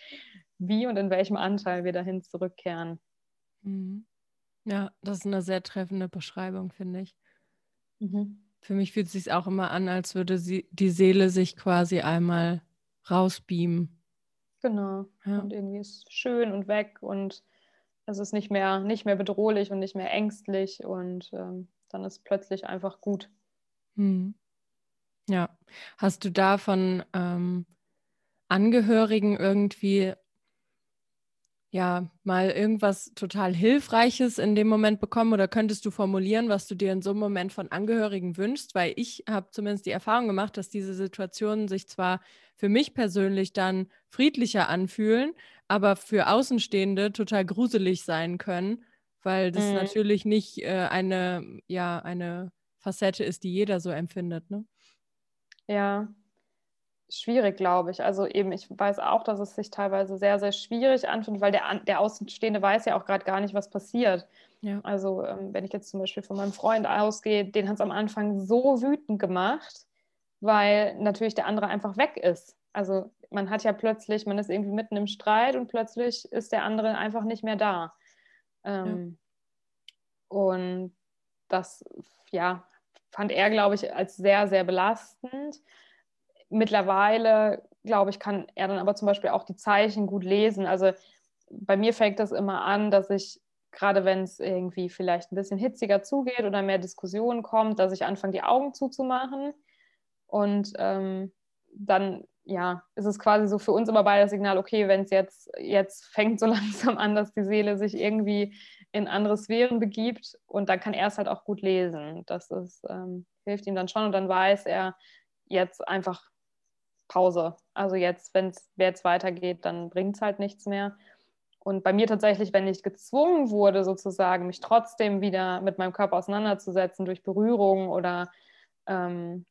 wie und in welchem Anteil wir dahin zurückkehren. Mhm. Ja, das ist eine sehr treffende Beschreibung, finde ich. Mhm. Für mich fühlt es sich auch immer an, als würde sie, die Seele sich quasi einmal rausbeamen. Genau. Ja. Und irgendwie ist es schön und weg und es ist nicht mehr, nicht mehr bedrohlich und nicht mehr ängstlich und ähm, dann ist plötzlich einfach gut. Hm. Ja. Hast du da von ähm, Angehörigen irgendwie ja mal irgendwas total Hilfreiches in dem Moment bekommen oder könntest du formulieren, was du dir in so einem Moment von Angehörigen wünschst? Weil ich habe zumindest die Erfahrung gemacht, dass diese Situationen sich zwar für mich persönlich dann friedlicher anfühlen, aber für Außenstehende total gruselig sein können, weil das mhm. natürlich nicht äh, eine, ja, eine Facette ist, die jeder so empfindet. Ne? Ja, schwierig, glaube ich. Also eben, ich weiß auch, dass es sich teilweise sehr, sehr schwierig anfühlt, weil der, der Außenstehende weiß ja auch gerade gar nicht, was passiert. Ja. Also ähm, wenn ich jetzt zum Beispiel von meinem Freund ausgehe, den hat es am Anfang so wütend gemacht, weil natürlich der andere einfach weg ist. Also man hat ja plötzlich, man ist irgendwie mitten im Streit und plötzlich ist der andere einfach nicht mehr da. Ähm, ja. Und das, ja, fand er, glaube ich, als sehr, sehr belastend mittlerweile, glaube ich, kann er dann aber zum Beispiel auch die Zeichen gut lesen. Also bei mir fängt das immer an, dass ich, gerade wenn es irgendwie vielleicht ein bisschen hitziger zugeht oder mehr Diskussionen kommt, dass ich anfange, die Augen zuzumachen. Und ähm, dann, ja, ist es quasi so für uns immer beide das Signal, okay, wenn es jetzt, jetzt fängt so langsam an, dass die Seele sich irgendwie in andere Sphären begibt und dann kann er es halt auch gut lesen. Das ist, ähm, hilft ihm dann schon und dann weiß er jetzt einfach Pause. Also jetzt, wenn es weitergeht, dann bringt es halt nichts mehr. Und bei mir tatsächlich, wenn ich gezwungen wurde, sozusagen, mich trotzdem wieder mit meinem Körper auseinanderzusetzen durch Berührung oder ähm,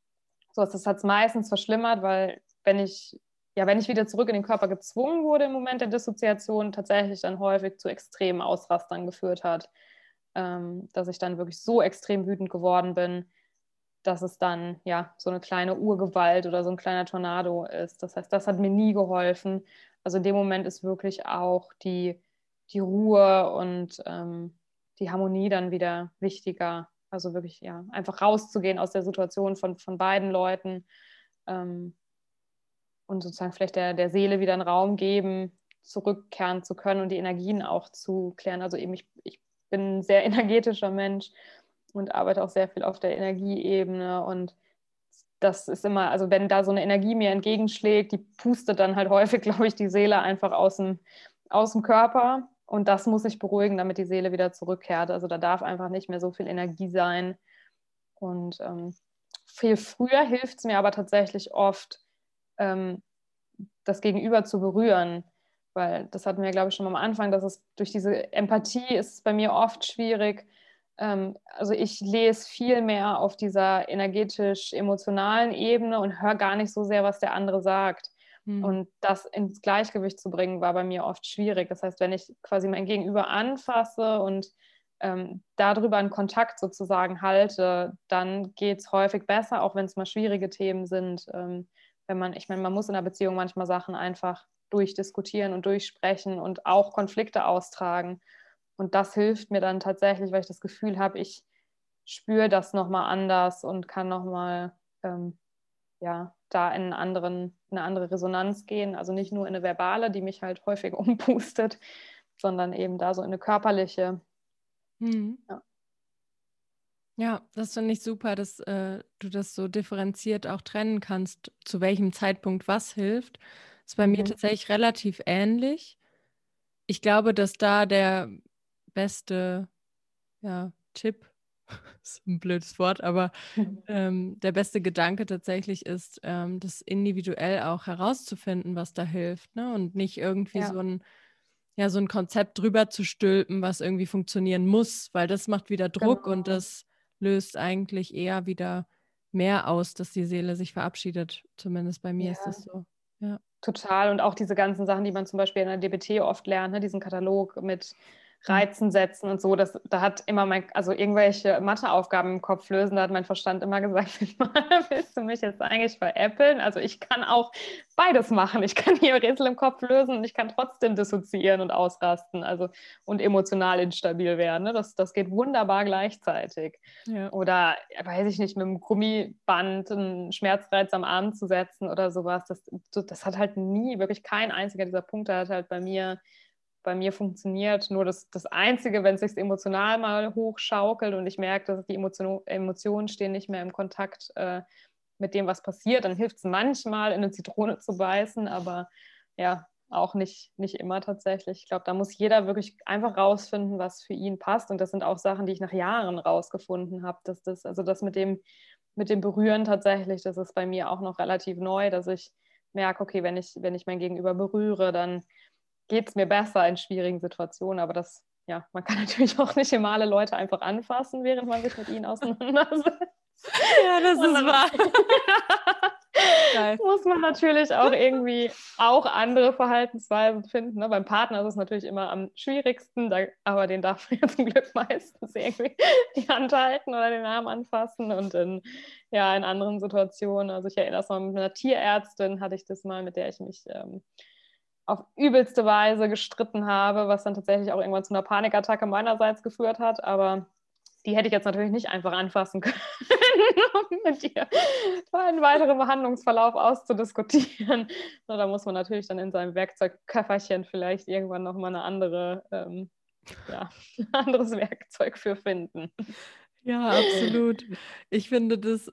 sowas, das hat es meistens verschlimmert, weil wenn ich, ja, wenn ich wieder zurück in den Körper gezwungen wurde im Moment der Dissoziation, tatsächlich dann häufig zu extremen Ausrastern geführt hat, ähm, dass ich dann wirklich so extrem wütend geworden bin, dass es dann ja so eine kleine Urgewalt oder so ein kleiner Tornado ist. Das heißt, das hat mir nie geholfen. Also in dem Moment ist wirklich auch die, die Ruhe und ähm, die Harmonie dann wieder wichtiger. Also wirklich, ja, einfach rauszugehen aus der Situation von, von beiden Leuten ähm, und sozusagen vielleicht der, der Seele wieder einen Raum geben, zurückkehren zu können und die Energien auch zu klären. Also eben, ich, ich bin ein sehr energetischer Mensch und arbeite auch sehr viel auf der Energieebene und das ist immer, also wenn da so eine Energie mir entgegenschlägt, die pustet dann halt häufig, glaube ich, die Seele einfach aus dem, aus dem Körper und das muss ich beruhigen, damit die Seele wieder zurückkehrt. Also da darf einfach nicht mehr so viel Energie sein und ähm, viel früher hilft es mir aber tatsächlich oft, ähm, das Gegenüber zu berühren, weil das hatten wir, glaube ich, schon am Anfang, dass es durch diese Empathie ist es bei mir oft schwierig, also ich lese viel mehr auf dieser energetisch-emotionalen Ebene und höre gar nicht so sehr, was der andere sagt. Mhm. Und das ins Gleichgewicht zu bringen, war bei mir oft schwierig. Das heißt, wenn ich quasi mein Gegenüber anfasse und ähm, darüber einen Kontakt sozusagen halte, dann geht es häufig besser, auch wenn es mal schwierige Themen sind. Ähm, wenn man, ich meine, man muss in einer Beziehung manchmal Sachen einfach durchdiskutieren und durchsprechen und auch Konflikte austragen. Und das hilft mir dann tatsächlich, weil ich das Gefühl habe, ich spüre das nochmal anders und kann nochmal ähm, ja, da in, einen anderen, in eine andere Resonanz gehen. Also nicht nur in eine verbale, die mich halt häufig umpustet, sondern eben da so in eine körperliche. Mhm. Ja. Ja, das finde ich super, dass äh, du das so differenziert auch trennen kannst, zu welchem Zeitpunkt was hilft. Das ist bei mhm. mir tatsächlich relativ ähnlich. Ich glaube, dass da der beste ja, Tipp, ist ein blödes Wort, aber ähm, der beste Gedanke tatsächlich ist, ähm, das individuell auch herauszufinden, was da hilft. Ne? Und nicht irgendwie ja. so ein ja, so ein Konzept drüber zu stülpen, was irgendwie funktionieren muss, weil das macht wieder Druck genau. und das löst eigentlich eher wieder mehr aus, dass die Seele sich verabschiedet. Zumindest bei mir ja. ist das so. Ja. Total. Und auch diese ganzen Sachen, die man zum Beispiel in der DBT oft lernt, ne? diesen Katalog mit Reizen setzen und so. Das, da hat immer mein, also irgendwelche Matheaufgaben im Kopf lösen, da hat mein Verstand immer gesagt, willst du mich jetzt eigentlich veräppeln? Also ich kann auch beides machen. Ich kann hier Rätsel im Kopf lösen und ich kann trotzdem dissoziieren und ausrasten, also und emotional instabil werden. Ne? Das, das geht wunderbar gleichzeitig. Ja. Oder weiß ich nicht, mit einem Gummiband einen Schmerzreiz am Arm zu setzen oder sowas. Das, das hat halt nie, wirklich kein einziger dieser Punkte hat halt bei mir bei mir funktioniert. Nur das, das Einzige, wenn es sich emotional mal hochschaukelt und ich merke, dass die Emotion, Emotionen stehen nicht mehr im Kontakt äh, mit dem, was passiert, dann hilft es manchmal, in eine Zitrone zu beißen, aber ja, auch nicht, nicht immer tatsächlich. Ich glaube, da muss jeder wirklich einfach rausfinden, was für ihn passt. Und das sind auch Sachen, die ich nach Jahren rausgefunden habe, dass das, also das mit dem, mit dem Berühren tatsächlich, das ist bei mir auch noch relativ neu, dass ich merke, okay, wenn ich, wenn ich mein Gegenüber berühre, dann geht es mir besser in schwierigen Situationen. Aber das, ja, man kann natürlich auch nicht immer alle Leute einfach anfassen, während man sich mit ihnen auseinandersetzt. Ja, das ist wahr. muss man natürlich auch irgendwie auch andere Verhaltensweisen finden. Ne? Beim Partner ist es natürlich immer am schwierigsten, da, aber den darf man ja zum Glück meistens irgendwie die Hand halten oder den Arm anfassen. Und in, ja, in anderen Situationen, also ich erinnere es mal mit einer Tierärztin, hatte ich das mal, mit der ich mich ähm, auf übelste Weise gestritten habe, was dann tatsächlich auch irgendwann zu einer Panikattacke meinerseits geführt hat. Aber die hätte ich jetzt natürlich nicht einfach anfassen können, um mit ihr einen weiteren Behandlungsverlauf auszudiskutieren. So, da muss man natürlich dann in seinem Werkzeugköfferchen vielleicht irgendwann nochmal eine andere, ähm, ja, anderes Werkzeug für finden. Ja, absolut. Ich finde das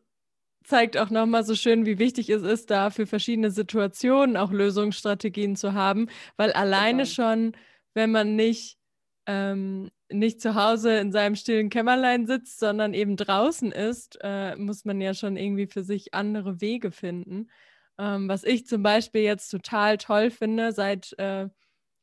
zeigt auch nochmal so schön, wie wichtig es ist, da für verschiedene Situationen auch Lösungsstrategien zu haben, weil alleine schon, wenn man nicht, ähm, nicht zu Hause in seinem stillen Kämmerlein sitzt, sondern eben draußen ist, äh, muss man ja schon irgendwie für sich andere Wege finden. Ähm, was ich zum Beispiel jetzt total toll finde, seit äh,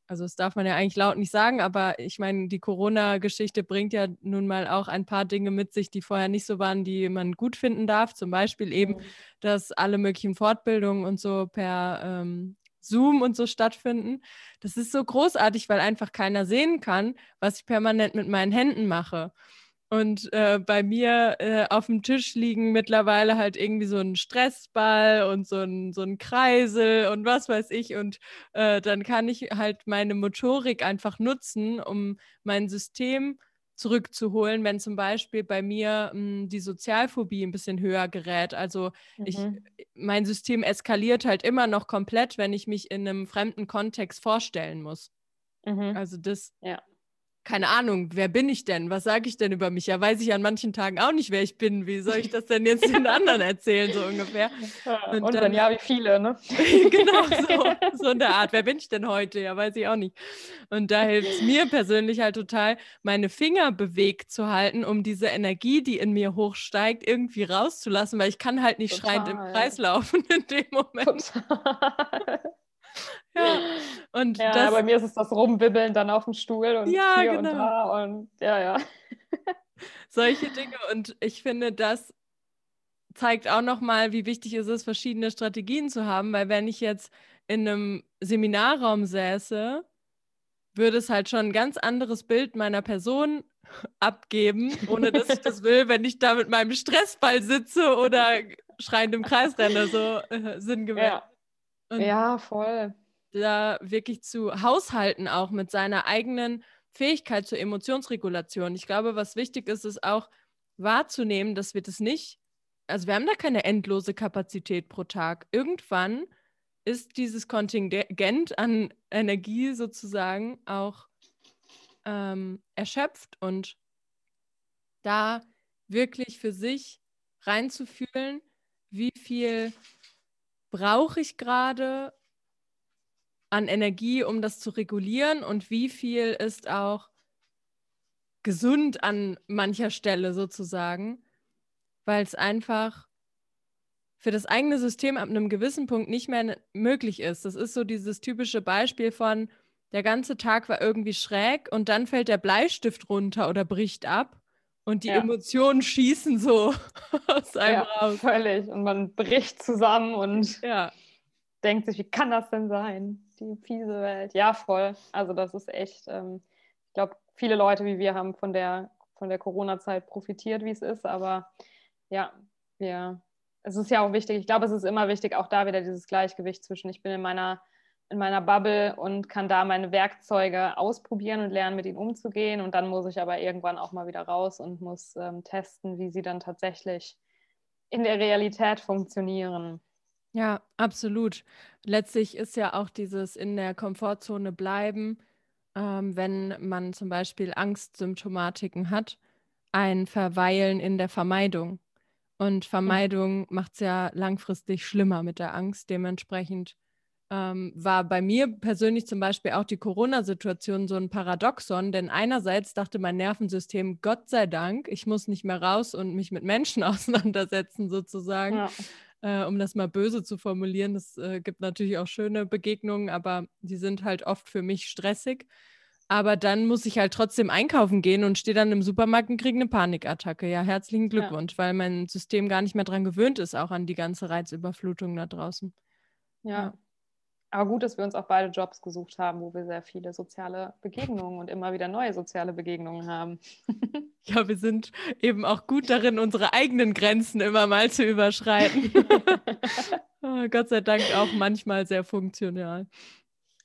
also das darf man ja eigentlich laut nicht sagen, aber ich meine, die Corona-Geschichte bringt ja nun mal auch ein paar Dinge mit sich, die vorher nicht so waren, die man gut finden darf. Zum Beispiel eben, mhm. dass alle möglichen Fortbildungen und so per ähm, Zoom und so stattfinden. Das ist so großartig, weil einfach keiner sehen kann, was ich permanent mit meinen Händen mache. Und äh, bei mir äh, auf dem Tisch liegen mittlerweile halt irgendwie so ein Stressball und so ein, so ein Kreisel und was weiß ich. Und äh, dann kann ich halt meine Motorik einfach nutzen, um mein System zurückzuholen, wenn zum Beispiel bei mir mh, hm, die Sozialphobie ein bisschen höher gerät. Also mhm. ich, mein System eskaliert halt immer noch komplett, wenn ich mich in einem fremden Kontext vorstellen muss. Mhm. Also das ja keine Ahnung, wer bin ich denn? Was sage ich denn über mich? Ja, weiß ich an manchen Tagen auch nicht, wer ich bin. Wie soll ich das denn jetzt den anderen erzählen, so ungefähr? Und, und dann, dann, ja, wie viele, ne? genau, so, so in der Art. Wer bin ich denn heute? Ja, weiß ich auch nicht. Und da hilft es mir persönlich halt total, meine Finger bewegt zu halten, um diese Energie, die in mir hochsteigt, irgendwie rauszulassen, weil ich kann halt nicht total. schreiend im Kreis laufen in dem Moment. Ja, und ja, das, bei mir ist es das Rumwibbeln dann auf dem Stuhl und ja, hier genau. und da und ja, ja. Solche Dinge und ich finde, das zeigt auch nochmal, wie wichtig es ist, verschiedene Strategien zu haben, weil wenn ich jetzt in einem Seminarraum säße, würde es halt schon ein ganz anderes Bild meiner Person abgeben, ohne dass ich das will, wenn ich da mit meinem Stressball sitze oder schreiend im Kreis renne, so äh, sinngemäß. Ja. Ja, voll. Da wirklich zu haushalten, auch mit seiner eigenen Fähigkeit zur Emotionsregulation. Ich glaube, was wichtig ist, ist auch wahrzunehmen, dass wir das nicht, also wir haben da keine endlose Kapazität pro Tag. Irgendwann ist dieses Kontingent an Energie sozusagen auch ähm, erschöpft und da wirklich für sich reinzufühlen, wie viel brauche ich gerade an Energie, um das zu regulieren und wie viel ist auch gesund an mancher Stelle sozusagen, weil es einfach für das eigene System ab einem gewissen Punkt nicht mehr möglich ist. Das ist so dieses typische Beispiel von, der ganze Tag war irgendwie schräg und dann fällt der Bleistift runter oder bricht ab und die ja. Emotionen schießen so aus einem ja, raus. Völlig. Und man bricht zusammen und ja. Denkt sich, wie kann das denn sein? Die fiese Welt. Ja, voll. Also das ist echt, ähm, ich glaube, viele Leute wie wir haben von der, von der Corona-Zeit profitiert, wie es ist. Aber ja, wir, es ist ja auch wichtig, ich glaube, es ist immer wichtig, auch da wieder dieses Gleichgewicht zwischen, ich bin in meiner in meiner Bubble und kann da meine Werkzeuge ausprobieren und lernen, mit ihnen umzugehen. Und dann muss ich aber irgendwann auch mal wieder raus und muss ähm, testen, wie sie dann tatsächlich in der Realität funktionieren. Ja, absolut. Letztlich ist ja auch dieses in der Komfortzone bleiben, ähm, wenn man zum Beispiel Angstsymptomatiken hat, ein Verweilen in der Vermeidung. Und Vermeidung macht es ja langfristig schlimmer mit der Angst. Dementsprechend ähm, war bei mir persönlich zum Beispiel auch die Corona-Situation so ein Paradoxon, denn einerseits dachte mein Nervensystem, Gott sei Dank, ich muss nicht mehr raus und mich mit Menschen auseinandersetzen sozusagen, ja. Äh, um das mal böse zu formulieren. Es äh, gibt natürlich auch schöne Begegnungen, aber die sind halt oft für mich stressig. Aber dann muss ich halt trotzdem einkaufen gehen und stehe dann im Supermarkt und kriege eine Panikattacke. Ja, herzlichen Glückwunsch, ja. weil mein System gar nicht mehr dran gewöhnt ist, auch an die ganze Reizüberflutung da draußen. ja. ja. Aber gut, dass wir uns auch beide Jobs gesucht haben, wo wir sehr viele soziale Begegnungen und immer wieder neue soziale Begegnungen haben. ja, wir sind eben auch gut darin, unsere eigenen Grenzen immer mal zu überschreiten. Ah, Gott sei Dank auch manchmal sehr funktional.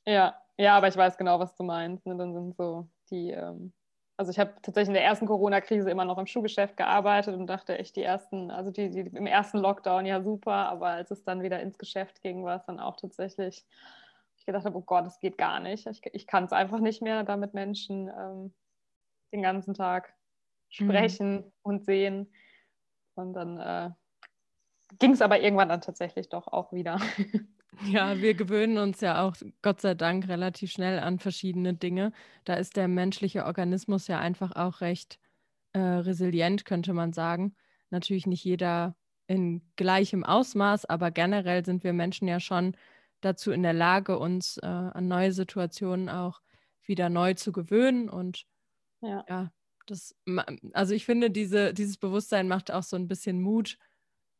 Ja, ja, aber ich weiß genau, was du meinst. Ne? Dann sind so die ähm, also ich habe tatsächlich in der ersten Corona-Krise immer noch im Schuhgeschäft gearbeitet und dachte echt, die ersten, also die, die im ersten Lockdown ja super, aber als es dann wieder ins Geschäft ging, war es dann auch tatsächlich, ich gedacht habe, oh Gott, das geht gar nicht. Ich, ich kann es einfach nicht mehr, da mit Menschen ähm, den ganzen Tag sprechen mhm. und sehen. Und dann äh, ging es aber irgendwann dann tatsächlich doch auch wieder. Ja, wir gewöhnen uns ja auch, Gott sei Dank, relativ schnell an verschiedene Dinge. Da ist der menschliche Organismus ja einfach auch recht äh, resilient, könnte man sagen. Natürlich nicht jeder in gleichem Ausmaß, aber generell sind wir Menschen ja schon dazu in der Lage, uns äh, an neue Situationen auch wieder neu zu gewöhnen. Und ja, ja das, also ich finde, diese, dieses Bewusstsein macht auch so ein bisschen Mut,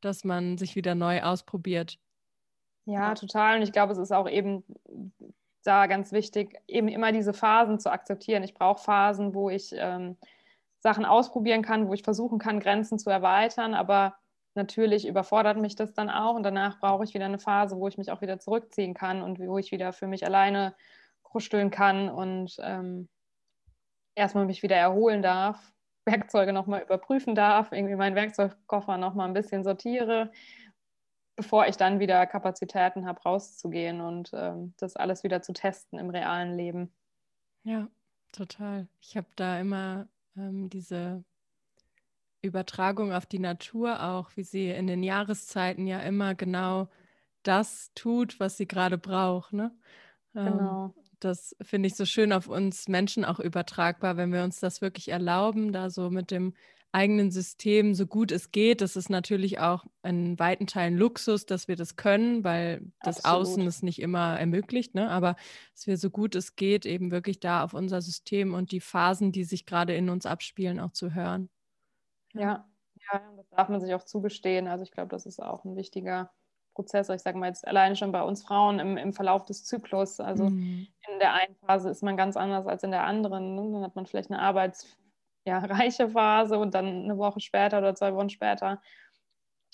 dass man sich wieder neu ausprobiert. Ja, total. Und ich glaube, es ist auch eben da ganz wichtig, eben immer diese Phasen zu akzeptieren. Ich brauche Phasen, wo ich ähm, Sachen ausprobieren kann, wo ich versuchen kann, Grenzen zu erweitern, aber natürlich überfordert mich das dann auch. Und danach brauche ich wieder eine Phase, wo ich mich auch wieder zurückziehen kann und wo ich wieder für mich alleine krusteln kann. Und ähm, erstmal mich wieder erholen darf, Werkzeuge nochmal überprüfen darf, irgendwie meinen Werkzeugkoffer nochmal ein bisschen sortiere bevor ich dann wieder Kapazitäten habe, rauszugehen und ähm, das alles wieder zu testen im realen Leben. Ja, total. Ich habe da immer ähm, diese Übertragung auf die Natur auch, wie sie in den Jahreszeiten ja immer genau das tut, was sie gerade braucht. Ne? Ähm, genau. Das finde ich so schön auf uns Menschen auch übertragbar, wenn wir uns das wirklich erlauben, da so mit dem eigenen System so gut es geht. Das ist natürlich auch in weiten Teilen Luxus, dass wir das können, weil das Absolut. Außen es nicht immer ermöglicht. Ne? Aber dass wir so gut es geht, eben wirklich da auf unser System und die Phasen, die sich gerade in uns abspielen, auch zu hören. Ja, ja, das darf man sich auch zugestehen. Also ich glaube, das ist auch ein wichtiger Prozess. Ich sage mal jetzt alleine schon bei uns Frauen im, im Verlauf des Zyklus. Also mhm. in der einen Phase ist man ganz anders als in der anderen. Ne? Dann hat man vielleicht eine Arbeits ja, Phase und dann eine Woche später oder zwei Wochen später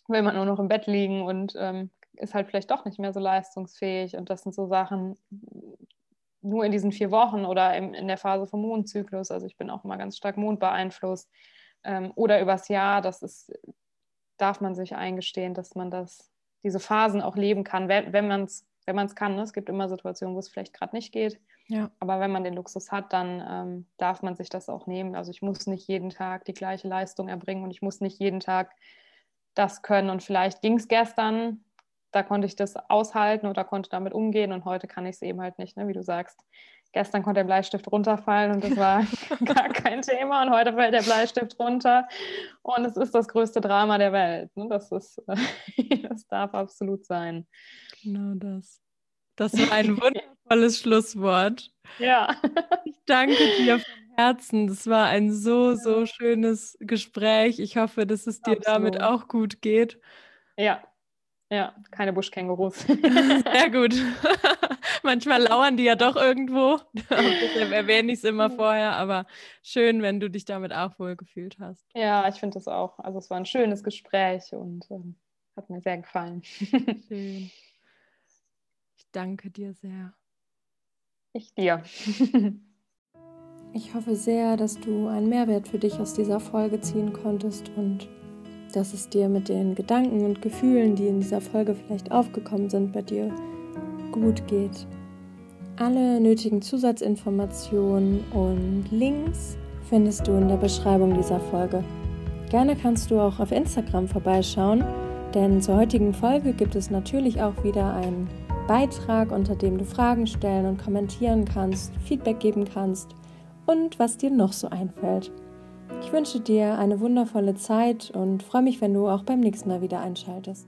will man nur noch im Bett liegen und ähm, ist halt vielleicht doch nicht mehr so leistungsfähig. Und das sind so Sachen nur in diesen vier Wochen oder im, in der Phase vom Mondzyklus. Also ich bin auch immer ganz stark mondbeeinflusst. Ähm, oder übers Jahr, das ist, darf man sich eingestehen, dass man das, diese Phasen auch leben kann, wenn, wenn man es wenn kann. Ne? Es gibt immer Situationen, wo es vielleicht gerade nicht geht. Ja. Aber wenn man den Luxus hat, dann ähm, darf man sich das auch nehmen. Also ich muss nicht jeden Tag die gleiche Leistung erbringen und ich muss nicht jeden Tag das können. Und vielleicht ging es gestern, da konnte ich das aushalten oder konnte damit umgehen und heute kann ich es eben halt nicht, ne? wie du sagst. Gestern konnte der Bleistift runterfallen und das war gar kein Thema und heute fällt der Bleistift runter und es ist das größte Drama der Welt. Ne? Das, ist, das darf absolut sein. Genau das. Das war ein wundervolles Schlusswort. Ja. Ich danke dir von Herzen. Das war ein so, so schönes Gespräch. Ich hoffe, dass es dir Absolut. damit auch gut geht. Ja, ja, keine Buschkängurus. Sehr gut. Manchmal lauern die ja doch irgendwo. Deshalb erwähne ich es immer vorher, aber schön, wenn du dich damit auch wohl gefühlt hast. Ja, ich finde das auch. Also es war ein schönes Gespräch und äh, hat mir sehr gefallen. schön. Ich danke dir sehr. Ich dir. ich hoffe sehr, dass du einen Mehrwert für dich aus dieser Folge ziehen konntest und dass es dir mit den Gedanken und Gefühlen, die in dieser Folge vielleicht aufgekommen sind, bei dir gut geht. Alle nötigen Zusatzinformationen und Links findest du in der Beschreibung dieser Folge. Gerne kannst du auch auf Instagram vorbeischauen, denn zur heutigen Folge gibt es natürlich auch wieder einen Beitrag, unter dem du Fragen stellen und kommentieren kannst, Feedback geben kannst und was dir noch so einfällt. Ich wünsche dir eine wundervolle Zeit und freue mich, wenn du auch beim nächsten Mal wieder einschaltest.